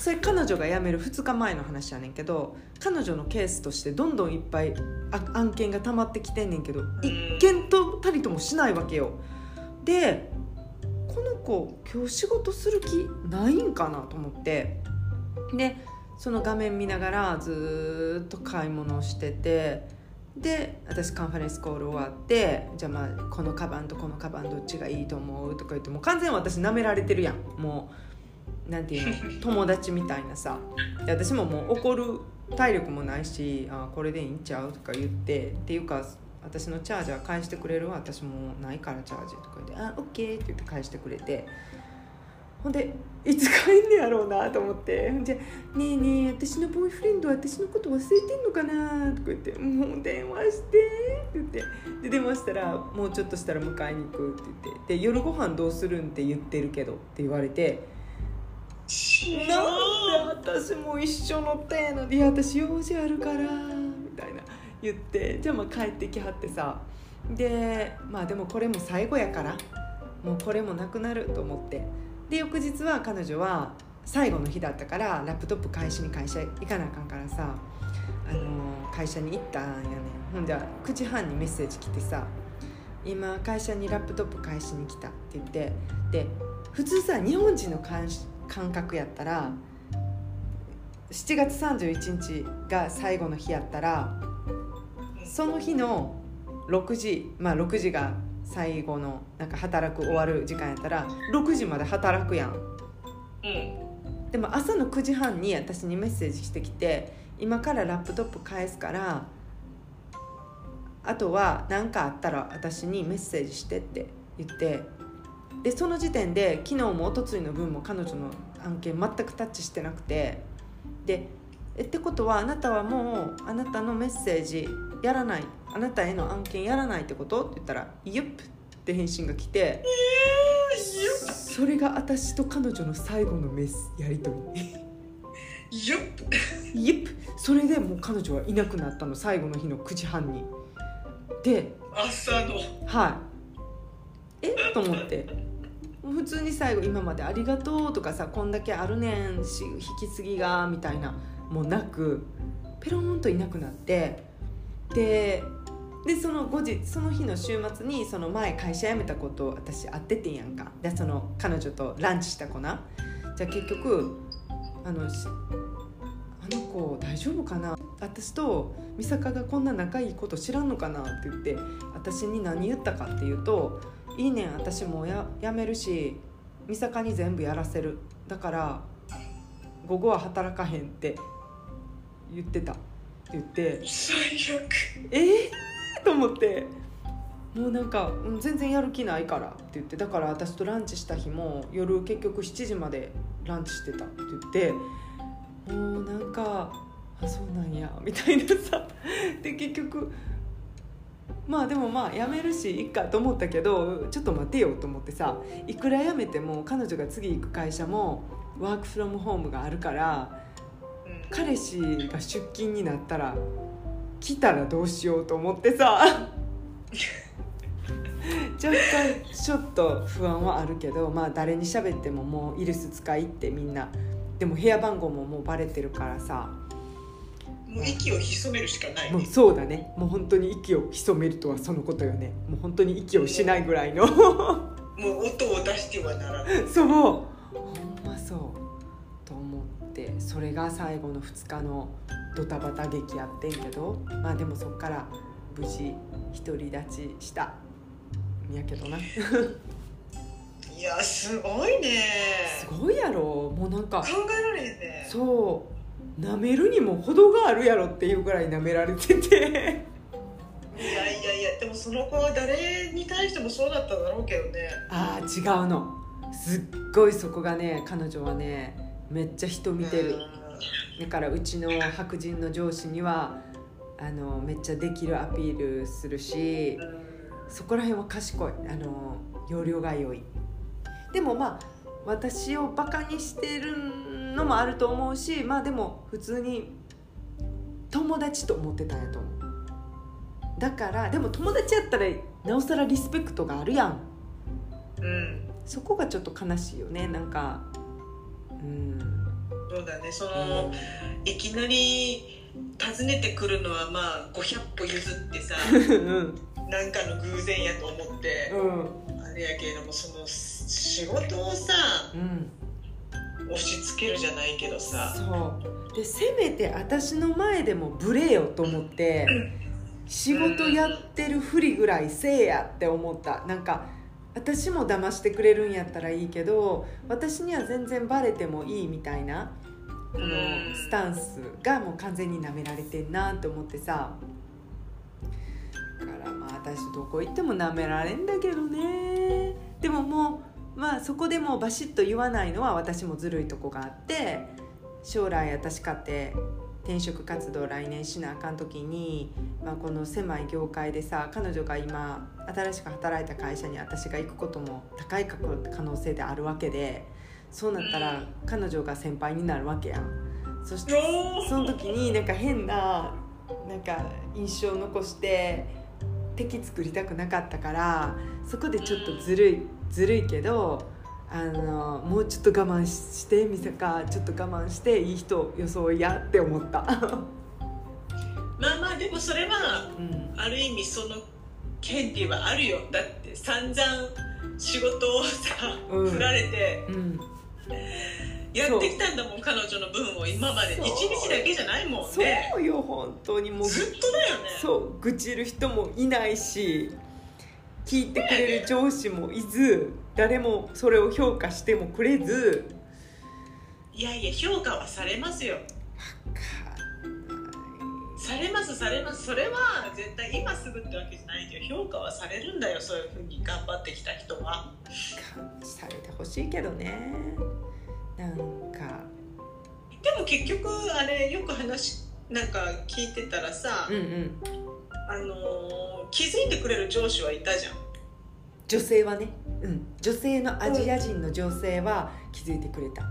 それ彼女が辞める2日前の話やねんけど彼女のケースとしてどんどんいっぱいあ案件が溜まってきてんねんけど一件とたりともしないわけよ。でこの子今日仕事する気ないんかなと思って。でその画面見ながらずーっと買い物をしてて。で私カンファレンスコール終わってじゃあまあこのカバンとこのカバンどっちがいいと思うとか言ってもう完全に私舐められてるやん。もうなんていうの？*laughs* 友達みたいなさ。で私ももう怒る体力もないしあこれでいいんちゃうとか言って。っていうか私のチャージャー返してくれるわ私もないからチャージとか言って「あオッケー」って言って返してくれてほんでいつ帰んねやろうなと思ってほんじゃ「ねえねえ私のボーイフレンド私のこと忘れてんのかな?」とか言って「もう電話して」って言ってで電話したら「もうちょっとしたら迎えに行く」って言って「で夜ご飯どうするん?」って言ってるけどって言われて。なんで私も一緒のってので「いや私用事あるから」みたいな言ってじゃあまあ帰ってきはってさでまあでもこれも最後やからもうこれもなくなると思って。で翌日は彼女は最後の日だったからラップトップ返しに会社行かなあかんからさ、あのー会社に行ったんやねほんじゃ9時半にメッセージ来てさ「今会社にラップトップ返しに来た」って言ってで普通さ日本人の感感覚やったら7月31日が最後の日やったらその日の6時まあ6時が最後のなんか働く終わる時間やったら6時まで働くやん。うん。でも朝の9時半に私にメッセージしてきて「今からラップトップ返すからあとは何かあったら私にメッセージして」って言ってでその時点で昨日も一昨日の分も彼女の案件全くタッチしてなくてでえってことはあなたはもうあなたのメッセージやらないあなたへの案件やらないってこと？って言ったら「イユップ」って返信が来てそれが私と彼女の最後のメスやり取り。よっイエップそれでもう彼女はいなくなったの最後の日の9時半に。で朝の。はい。え？と思って。普通に最後今まで「ありがとう」とかさ「こんだけあるねんし引き継ぎが」みたいなもなくペロンといなくなってででその後日その日の週末にその前会社辞めた子と私会っててんやんか。でその彼女とランチした子な。じゃあ結局あのあの子大丈夫かな？私と美坂がこんな仲いいこと知らんのかな？って言って私に何言ったかっていうと「いいねん私もや辞めるし美坂に全部やらせる。だから午後は働かへん」って言ってた。って言って。最悪。えー、と思って。もうなんか、うん、全然やる気ないから。って言って。だから私とランチした日も夜結局7時までランチしてた。って言って。もうなんかあそうなんや。みたいなさ。で結局まあでもまあ辞めるしいっかと思ったけどちょっと待てよと思ってさ。いくら辞めても彼女が次行く会社もワークフロムホームがあるからうん彼氏が出勤になったら来たらどうしようと思ってさ。*laughs* 若干ちょっと不安はあるけどまあ誰に喋ってももうイルス使いってみんな。でも部屋番号ももうバレてるからさ。もう息を潜めるしかないもうねそうだね。もう本当に息を潜めるとはそのことよね。もう本当に息をしないぐらいの。*laughs* もう音を出してはならない。そう。ほんまそうってそれが最後の2日のドタバタ劇やってんけどまあでもそっから無事独り立ちした。んやけどな。す *laughs* いやすごいね。ごいやろ。もうなんか考えられへんね。そう。舐めるにも程があるやろっていうぐらい舐められてて。いやいやいやでもその子は誰に対してもそうだっただろうけどね。ああ違うの。すっごいそこがね彼女はねめっちゃ人見てる。だからうちの白人の上司にはあのめっちゃできるアピールするしうんそこら辺は賢い。あの容量が良い。でもまあ私をバカにしてるのもあると思うしまあでも普通に友達と思ってたんやと思う。だからでも友達やったらなおさらリスペクトがあるやん。うん。そこがちょっと悲しいよね。なんかうんそうだね。その、いきなり訪ねてくるのはまあ500歩譲ってさ *laughs* うん。なんかの偶然やと思ってうん。あれやけれどもその仕事をさうん。押し付けるじゃないけどさ。そう。でせめて私の前でもブレよと思って *laughs* 仕事やってるふりぐらいせえやって思った。なんか私も騙してくれるんやったらいいけど私には全然バレてもいいみたいなこのスタンスがもう完全になめられてんなって思ってさ。だからまあ私どこ行ってもなめられんだけどね。でももうまあそこでもうバシッと言わないのは私もずるいとこがあって将来私かって転職活動来年しなあかん時に、まあ、この狭い業界でさ彼女が今新しく働いた会社に私が行くことも高い可能性であるわけでそうなったら彼女が先輩になるわけやん。そしてその時になんか変ななんか印象を残して敵作りたくなかったからそこでちょっとずるいずるいけどあのもうちょっと我慢してみせかちょっと我慢していい人装いやって思った、*laughs* まあまあでもそれはうん、ある意味その権利はあるよ。だって散々仕事をさ、うん。振られてうん、やってきたんだもん彼女の分を今まで。そう。一日だけじゃないもんそうねよ本当にもう。ずっとだよね。そう愚痴る人もいないし聞いてくれる上司もいず誰もそれを評価してもくれず。いやいや評価はされますよ。されますされます。それは絶対今すぐってわけじゃないけど評価はされるんだよそういうふうに頑張ってきた人は。されてほしいけどね。なんか。でも結局あれよく話なんか聞いてたらさ、うんうん。あのー気づいてくれる上司はいたじゃん。女性はね、うん、女性のアジア人の女性は気づいてくれた。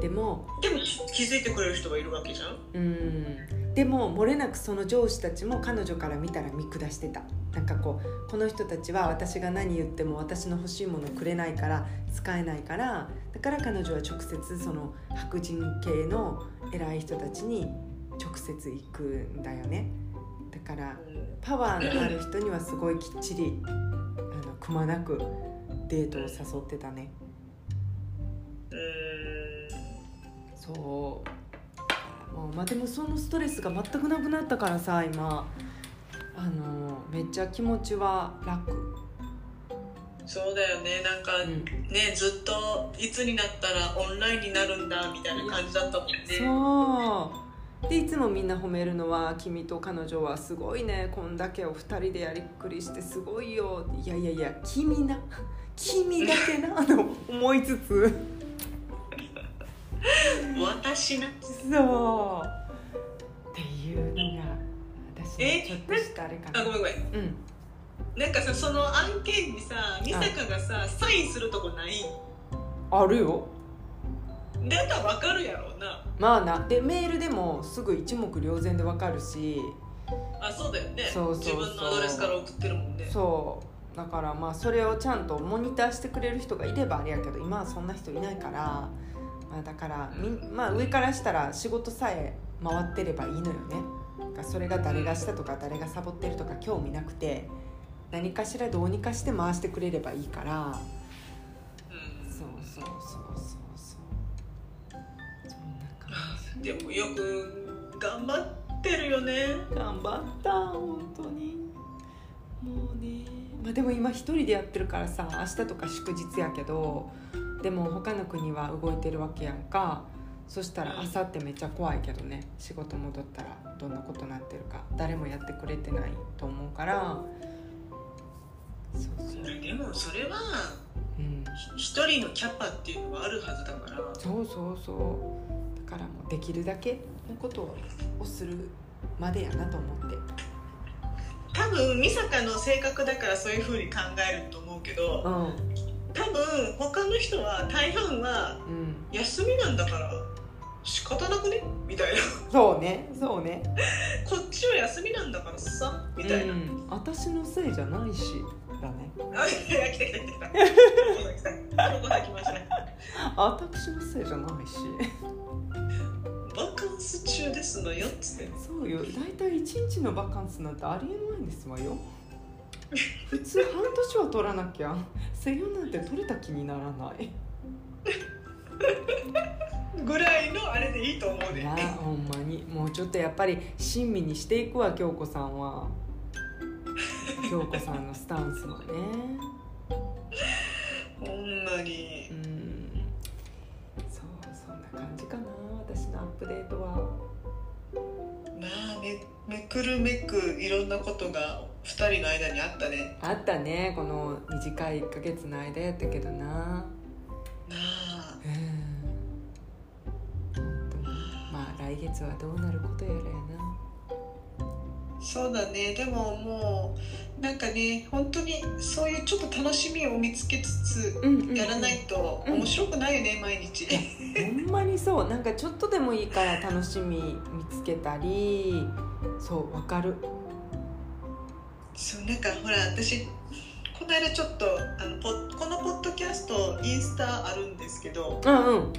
でもでも気づいてくれる人がいるわけじゃん？うん。でも漏れなくその上司たちも彼女から見たら見下してた。なんかこうこの人たちは私が何言っても私の欲しいものをくれないから使えないからだから彼女は直接その白人系の偉い人たちに直接行くんだよね。だからパワーのある人にはすごいきっちりあのくまなくデートを誘ってたね。うそう。まあでもそのストレスが全くなくなったからさ今。あのめっちゃ気持ちは楽、そうだよね。なんか、うん、ねずっといつになったらオンラインになるんだみたいな感じだったもんね。そう。でいつもみんな褒めるのは「君と彼女はすごいね。こんだけを2人でやりっくりしてすごいよ」いやいやいや君な君だけなと思いつつ。*laughs* 私な。そう。っていうのが私のちょっとしたあれかな。あごめんごめん。うん。なんかさその案件にさ美坂がさサインするとこない？あるよ。だったら分かるやろうな。まあな。でメールでもすぐ一目瞭然でわかるし。あそうだよね。そうそうそう。自分のアドレスから送ってるもんね。そうだからまあそれをちゃんとモニターしてくれる人がいればあれやけど今はそんな人いないから、まあ、だからみん、まあ、上からしたら仕事さえ回ってればいいのよね。それが誰がしたとか誰がサボってるとか興味なくて何かしらどうにかして回してくれればいいから。うん。そうそうそうそうそう。そんな感でもよく頑張ってるよね。じ頑張った本当に。もうねまあでも今一人でやってるからさ明日とか祝日やけどでも他の国は動いてるわけやんか。そしたら明後日めっちゃ怖いけどね仕事戻ったらどんなことなってるか。誰もやってくれてないと思うから。そうそう。でもそれはうん。一人のキャパっていうのがあるはずだから。そうそうそう。だからもうできるだけのことをするまでやなと思って多分美坂の性格だからそういうふうに考えると思うけどうん。多分他の人は大半はうん。休みなんだから仕方なくね？みたいな。そうねそうね。こっちは休みなんだからさみたいな、うん、私のせいじゃないしだね。あ来た来た来た来た。*laughs* 京子さん来た京子さん来ました。ね私のせいじゃないしバカンス中ですのよっつって。そうよ。大体1日のバカンスなんてありえないんですわよ。普通半年は取らなきゃ制御なんて取れた気にならない。ぐらいのあれでいいと思うで。いやほんまに。もうちょっとやっぱり親身にしていくわ京子さんは。京子さんのスタンスはね。*laughs* ほんまに。うん。そうそんな感じかなアップデートは。まあめめくるめくいろんなことが2人の間にあったね。あったね。この短い1ヶ月の間やったけどな。なあ。うん。まあ来月はどうなることやらやなそうだね。でももうなんかね本当にそういうちょっと楽しみを見つけつつうんうんうん。やらないと面白くないよね、毎日。ほんまにそう。なんかちょっとでもいいから楽しみ見つけたり。そうわかる。そうなんかほら私この間ちょっとあのポこのポッドキャストインスタあるんですけど。うんうん。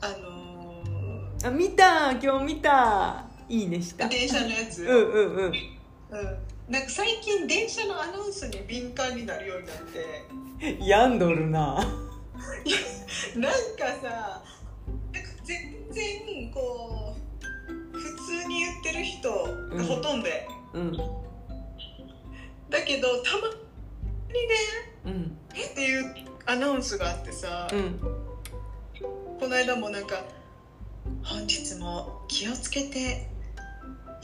あのあ見た。今日見たいいねしたー電車のやつ、うんうんうん。うん。なんか最近電車のアナウンスに敏感になるようになって。病んどるな。なんかさなんか全然こう普通に言ってる人がほとんどや、うん。だけどたまうん。っていうアナウンスがあってさ、うん。この間もなんか「本日も気をつけて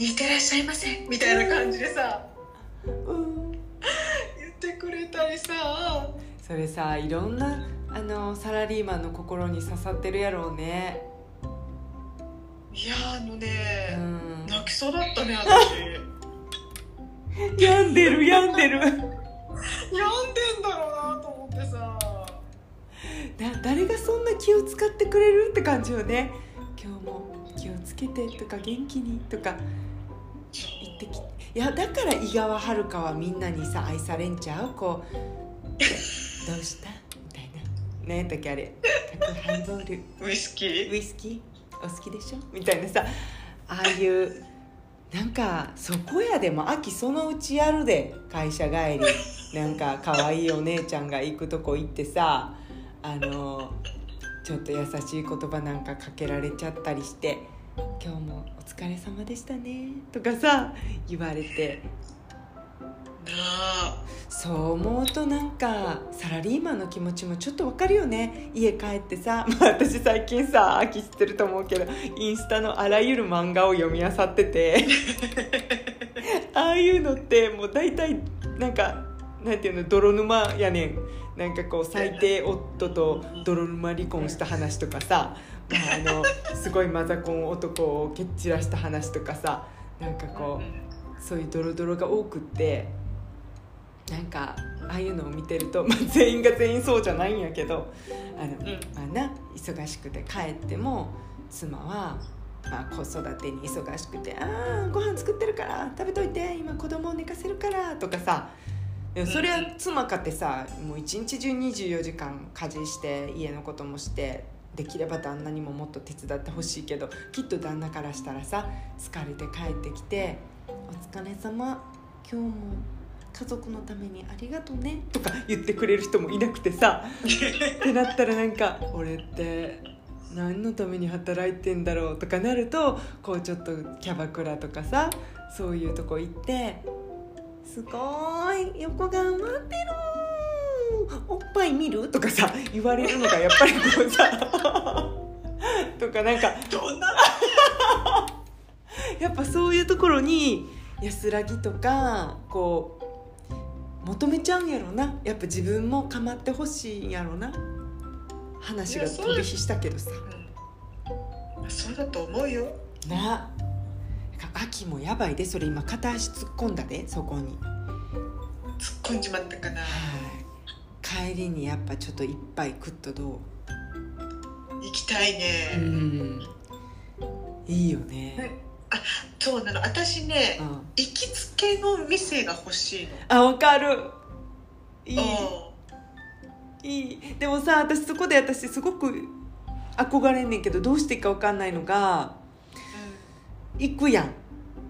いってらっしゃいませ」みたいな感じでさ。うん言ってくれたりさ。それさいろんなあのサラリーマンの心に刺さってるやろうね。いやあのうね、ん。泣きそうだったね私。*laughs* 病んでる病んでる。病んでんだろうなと思ってさ。だ誰がそんな気を使ってくれる？って感じよね。今日も気をつけてとか元気にとか。言ってきいやだから井川遥はみんなにさ愛されんちゃう？こう「*laughs* どうした?」みたいな。何やったっけあれ？角ハイボール。ウイスキウーイスキー？お好きでしょ？みたいなさ。ああいうなんかそこやでも秋そのうちやるで。会社帰り。なんか可愛いお姉ちゃんが行くとこ行ってさあのちょっと優しい言葉なんかかけられちゃったりして「今日もお疲れ様でしたね」とかさ言われて。なあ。そう思うとなんかサラリーマンの気持ちもちょっとわかるよね。家帰ってさ、*laughs* まあ、私最近さ秋知ってると思うけどインスタのあらゆる漫画を読み漁ってて。*laughs* ああいうのってもう大体なんかなんていうの泥沼やねん。なんかこう最低夫と泥沼離婚した話とかさ、まあ、あのすごいマザコン男を蹴っ散らした話とかさなんかこう。そういうドロドロが多くってなんかああいうのを見てると、まあ、全員が全員そうじゃないんやけどあの、うんまあな忙しくて帰っても妻は、まあ、子育てに忙しくて「ああご飯作ってるから食べといて今子供を寝かせるから」とかさでもそれは妻かってさもう一日中24時間家事して家のこともしてできれば旦那にももっと手伝ってほしいけどきっと旦那からしたらさ疲れて帰ってきて「お疲れ様今日も家族のためにありがとうね」とか言ってくれる人もいなくてさってなったらなんか「俺って何のために働いてんだろう?」とかなるとこうちょっとキャバクラとかさそういうとこ行って「すごい横頑張ってるおっぱい見る?」とかさ言われるのがやっぱりこうさ *laughs* とかなんかどんな？*laughs* やっぱそういうところに安らぎとかこう求めちゃうんやろな。やっぱ自分も構ってほしいんやろな。話が飛び火したけどさ。うん。そうだと思うよ。な。秋もやばいでそれ今片足突っ込んだでそこに。突っ込んじまったかな。はい帰りにやっぱちょっと一杯食っとど行きたいうね、ん。いいよね。そうなの。私ねうん。行きつけの店が欲しいの。あわかる。いい。うん。いい。でもさ私そこで私すごく憧れんねんけどどうしていいか分かんないのが行くやん。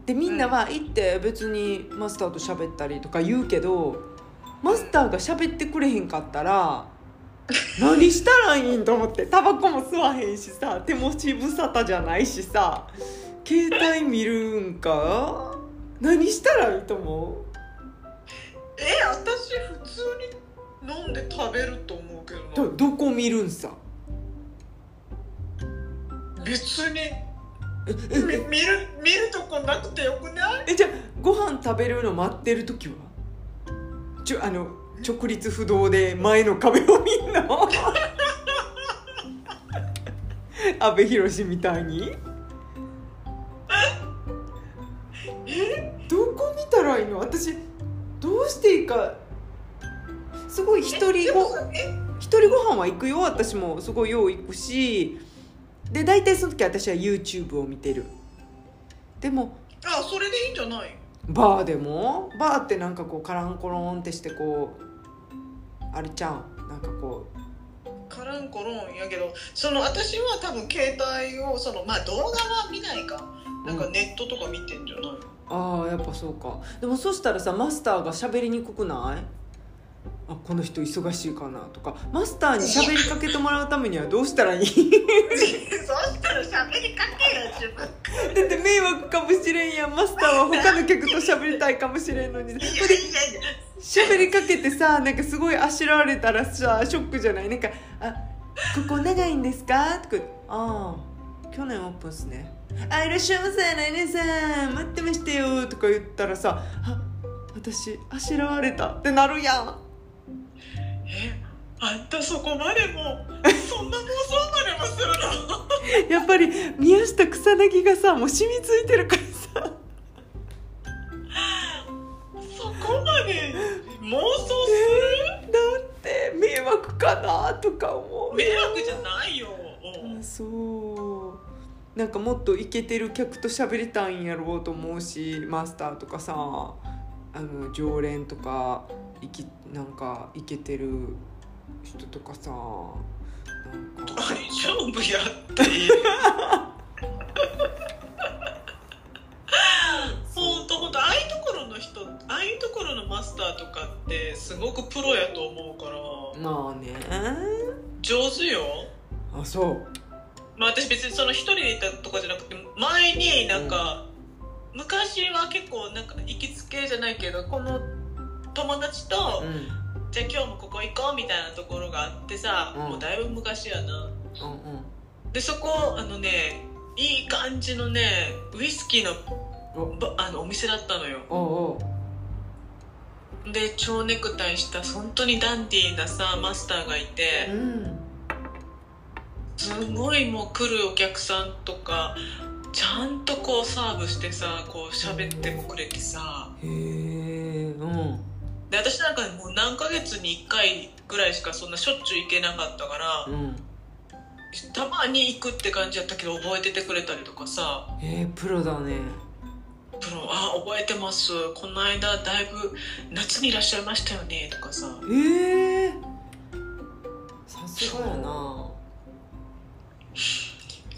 でみんなは行って別にマスターと喋ったりとか言うけどマスターが喋ってくれへんかったら何したらいいんと思ってタバコも吸わへんしさ手持ち無沙汰じゃないしさ携帯見るんか？何したらいいと思う？え私普通に飲んで食べると思うけどな。どどこ見るんさ？別に。見る見るとこなくてよくない？えじゃあご飯食べるの待ってる時は？ちょあの直立不動で前の壁を見んの？阿部寛みたいに？え？どこ見たらいいの？私どうしていいかすごい一人ご一人ご飯は行くよ。私もすごいよう行くし。で大体その時私は YouTube を見てる。でもあそれでいいんじゃない？バーでも？バーってなんかこうカランコロンってしてこうあれちゃう？んなんかこカランコロンやけどその私は多分携帯をそのまあ動画は見ないか。なんかネットとか見てんじゃない、うああやっぱそうか。でもそしたらさマスターが喋りにくくない？あこの人忙しいかなとか。マスターに喋りかけてもらうためにはどうしたらいい？*laughs* そしたら喋りかけよ自分 *laughs* だって迷惑かもしれんやん。マスターは他の客と喋りたいかもしれんのに。*laughs* 喋りかけてさなんかすごいあしらわれたらさショックじゃない？なんか「あここ長いんですか?」とか「ああ去年オープンっすね」「あいらっしゃいませ来年さん。待ってましたよ」とか言ったらさ「あ私あしらわれた」ってなるやん。えあんたそこまでもそんな妄想までもするの？*laughs* やっぱり宮下草薙がさもう染みついてるからさ。そこまで妄想すだって迷惑かなとか思う。る迷惑じゃないよ。あそう。なんかもっとイケてる客と喋りたいんやろうと思うしマスターとかさあの常連とかいきなんかイケてる人とかさなんか大丈夫やって。*laughs* ほんとほんとああいうところの人ああいうところのマスターとかってすごくプロやと思うから。まあね。上手よ。あそう。まあ私別にその一人でいたとかじゃなくて前になんか、昔は結構なんか行きつけじゃないけどこの友達と、うんじゃあ今日もここ行こうみたいなところがあってさ、うん。もうだいぶ昔やな。うんうん。でそこあのねいい感じのねウイスキーのあのお店だったのよ。おうおで蝶ネクタイした本当にダンディーなさマスターがいて。ううん。すごいもう来るお客さんとかちゃんとこうサーブしてさこう喋ってもくれてさ。へえうんで私なんかもう何ヶ月に1回ぐらいしかそんなしょっちゅう行けなかったからうんたまに行くって感じやったけど覚えててくれたりとかさ。えー、プロだね。プロあ覚えてます。この間だいぶ夏にいらっしゃいましたよねとかさ。ええさすがやな。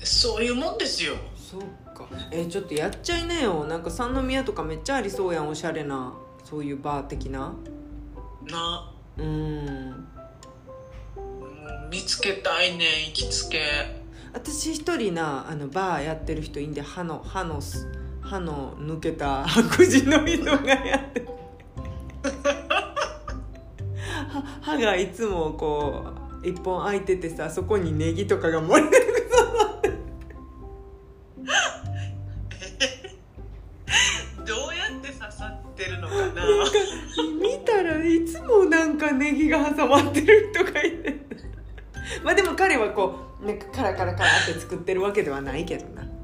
そういうもんですよ。そっか。えーちょっとやっちゃいなよ。なんか三宮とかめっちゃありそうやんおしゃれなそういうバー的な？な。うん。うん見つけたいね行きつけ。私一人なあのバーやってる人いいんで歯の歯のす歯の抜けた白人の人がやってる歯 *laughs* 歯がいつもこう一本開いててさそこにネギとかが漏れてるかネギが挟まってる人がいてまあでも彼はこうなんかカラカラカラって作ってるわけではないけどななんか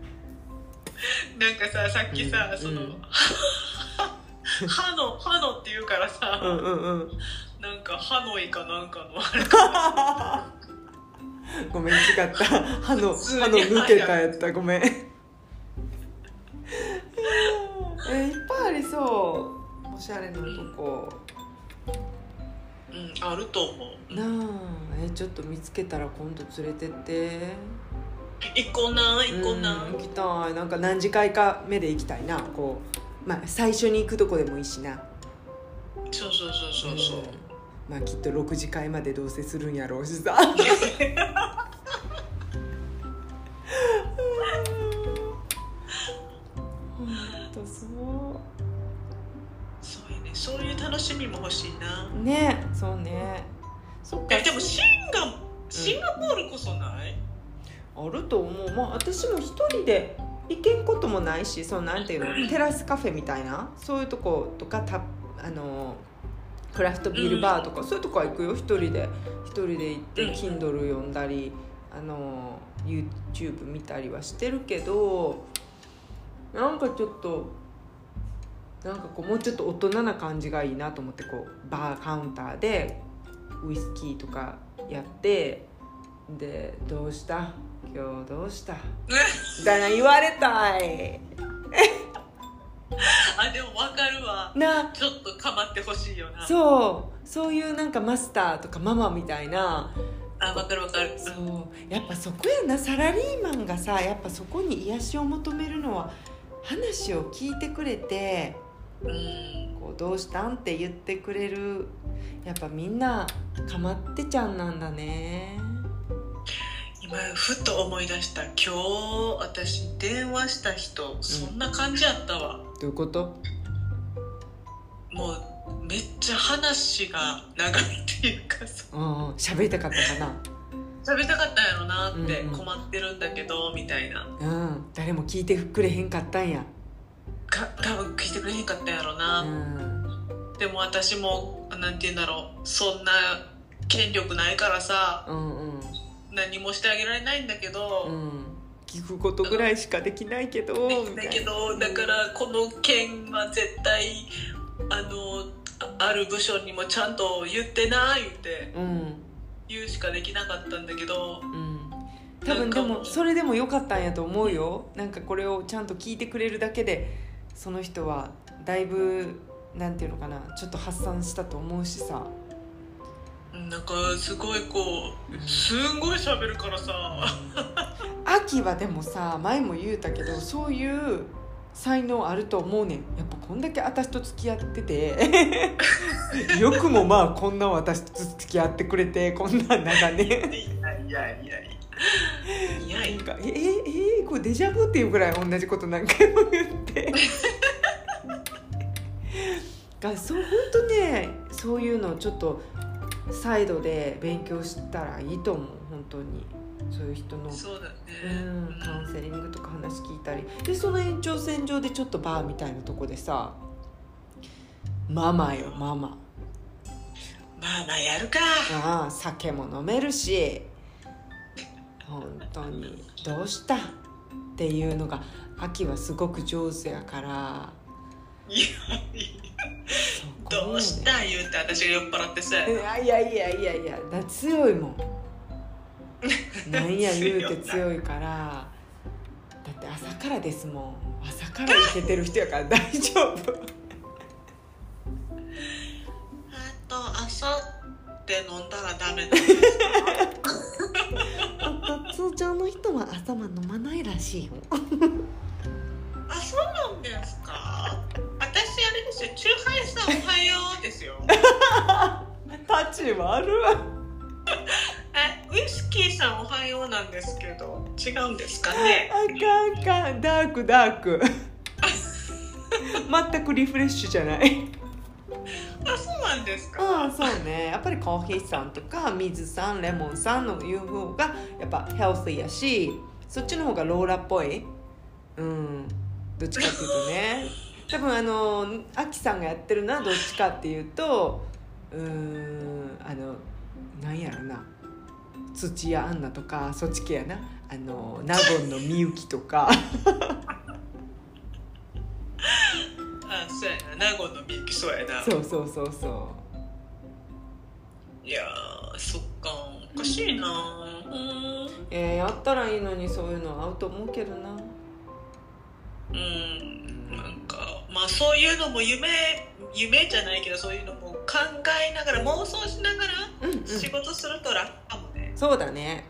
ささっきさ、うんその、うん歯の歯のって言うからさ、うんうんうんなんか歯のいかなんかのあれごめん違った歯の歯の抜けたやったごめんえいっぱいありそうおしゃれなとこうんあると思う。なあえちょっと見つけたら今度連れてって。行こうな行こうな、ん行きたい。なんか何次会か目で行きたいな。こうまあ最初に行くとこでもいいしな。そうそうそうそうそう、ん。まあきっと6次会までどうせするんやろうしさ *laughs* そういう楽しみも欲しいな。うねそうね。そっか。えでもシンガシンガポールこそない、あると思う。まあ私も一人で行けんこともないしそうなんていうの？テラスカフェみたいな？そういうとことかたあのクラフトビールバーとか、そういうとこは行くよ。一人で。一人で行ってうん。Kindle 読んだりあの YouTube 見たりはしてるけどなんかちょっとなんかこうもうちょっと大人な感じがいいなと思ってこうバーカウンターでウイスキーとかやってで「どうした？今日どうした?」みたいな言われたい。*laughs* あでも分かるわ。な。ちょっとかまってほしいよな。そう。そういうなんかマスターとかママみたいな。あ分かる分かる。そう。やっぱそこやな。サラリーマンがさやっぱそこに癒しを求めるのは話を聞いてくれてうんこうどうしたんって言ってくれる。やっぱみんなかまってちゃんなんだね。今ふと思い出した今日私電話した人そんな感じやったわ、どういうこと？もうめっちゃ話が長いっていうかさ。うん。喋りたかったかな？喋りたかったんやろなってうんうん。困ってるんだけど、みたいな。うん。誰も聞いてくれへんかったんやか多分聞いてくれへんかったんやろな、うんでも私もなんて言うんだろう。そんな権力ないからさうんうん。何もしてあげられないんだけど、うん。聞くことぐらいしかできないけどできみたいな。ないけどだからこの件は絶対あのあある部署にもちゃんと言ってな言ってうん。言うしかできなかったんだけどうん。多分でもそれでもよかったんやと思うよ。なんかこれをちゃんと聞いてくれるだけでその人はだいぶなんていうのかなちょっと発散したと思うしさ。うんなんかすごいこうすんごい喋るからさ。秋はでもさ前も言うたけどそういう才能あると思うねん。やっぱこんだけ私と付き合ってて。*laughs* よくもまあこんな私と付き合ってくれてこんな長年いやいやいやいやい。やいやえええこれデジャブっていうぐらい同じこと何回も言って。*laughs* がそう本当ねそういうのをちょっとサイドで勉強したらいいと思う本当に。そういう人の。そうだね。うんカウンセリングとか話聞いたり。でその延長線上でちょっとバーみたいなとこでさママよママ。まあまあやるか。ああ酒も飲めるし本当にどうしたっていうのが秋はすごく上手やから。いやそこよねどうした言うて私が酔っ払ってさ。いやいやいやいやいやだ強いもん。*laughs* なんや言うて強いから。だって朝からですもん。朝からいけてる人やから大丈夫。*laughs* あと朝って飲んだらダメなんですか？*laughs* 通常の人は朝は飲まないらしいよ。*laughs* あそうなんですか？私あれですよ。チューハイさんおはようですよ。*laughs* タチ悪 *laughs* ウイスキーさんおはようなんですけど違うんですかね？あかんあかん。ダークダーク。全くリフレッシュじゃないあそうなんですか？ああそうね。やっぱりコーヒーさんとか水さんレモンさんのいう方がやっぱヘルシーやしそっちの方がローラっぽい。うん。どっちかっていうとね。*laughs* 多分あのアキさんがやってるのはどっちかっていうとうーんあのなんやろな。土屋アンナとかそっち系やな。あの納言のみゆきとか *laughs* あそうやな。名護のみゆきそうやな。そうそうそうそいやーそっか。おかしいな。うんうえー、やったらいいのにそういうの合うと思うけどな。うんなんかまあそういうのも夢夢じゃないけどそういうのも考えながら妄想しながらうんうん仕事すると楽かもね、そうだね。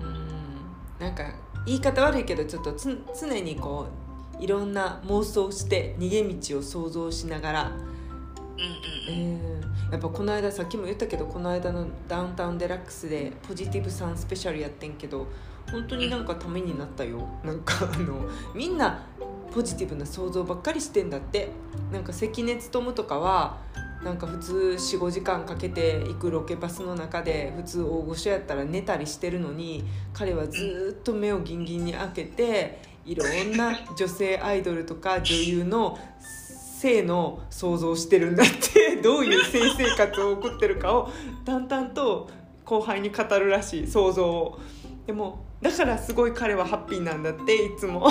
うん。なんか言い方悪いけどちょっとつ常にこういろんな妄想して逃げ道を想像しながら、うんうんうん。うん、やっぱこの間さっきも言ったけどこの間のダウンタウンデラックスでポジティブさんスペシャルやってんけど本当になんかためになったよ。なんかあのみんなポジティブな想像ばっかりしてんだって。なんか関根勤とかはなんか普通45時間かけて行くロケバスの中で普通大御所やったら寝たりしてるのに彼はずっと目をギンギンに開けていろんな女性アイドルとか女優の性の想像をしてるんだって。どういう性生活を送ってるかを淡々と後輩に語るらしい。想像。をでもだからすごい彼はハッピーなんだっていつも。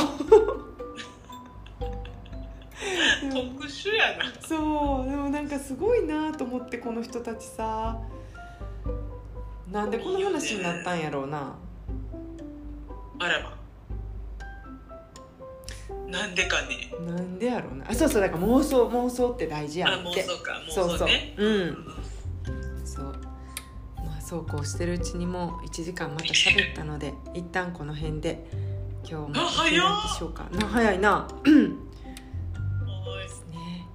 特殊やな。*laughs* そう。でもなんかすごいなと思ってこの人たちさ。なんでこの話になったんやろうな。あらまなんでかね。なんでやろうな。あそうそうだから妄想妄想って大事やあんって妄想か。そうそう。妄想ね。うん。そう。まあそうこうしてるうちにもう1時間また喋ったので一旦この辺で今日もあ早っ。お開きしようか。な早いな。はい。ね。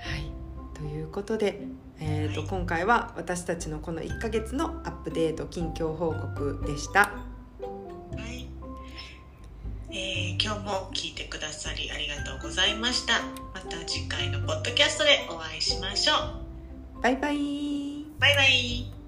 はい。ということで、えーとはい。今回は私たちのこの1ヶ月のアップデート近況報告でした。はい、えー今日もも聞いてくださりありがとうございました。また次回のポッドキャストでお会いしましょう。バイバイ。バイバイ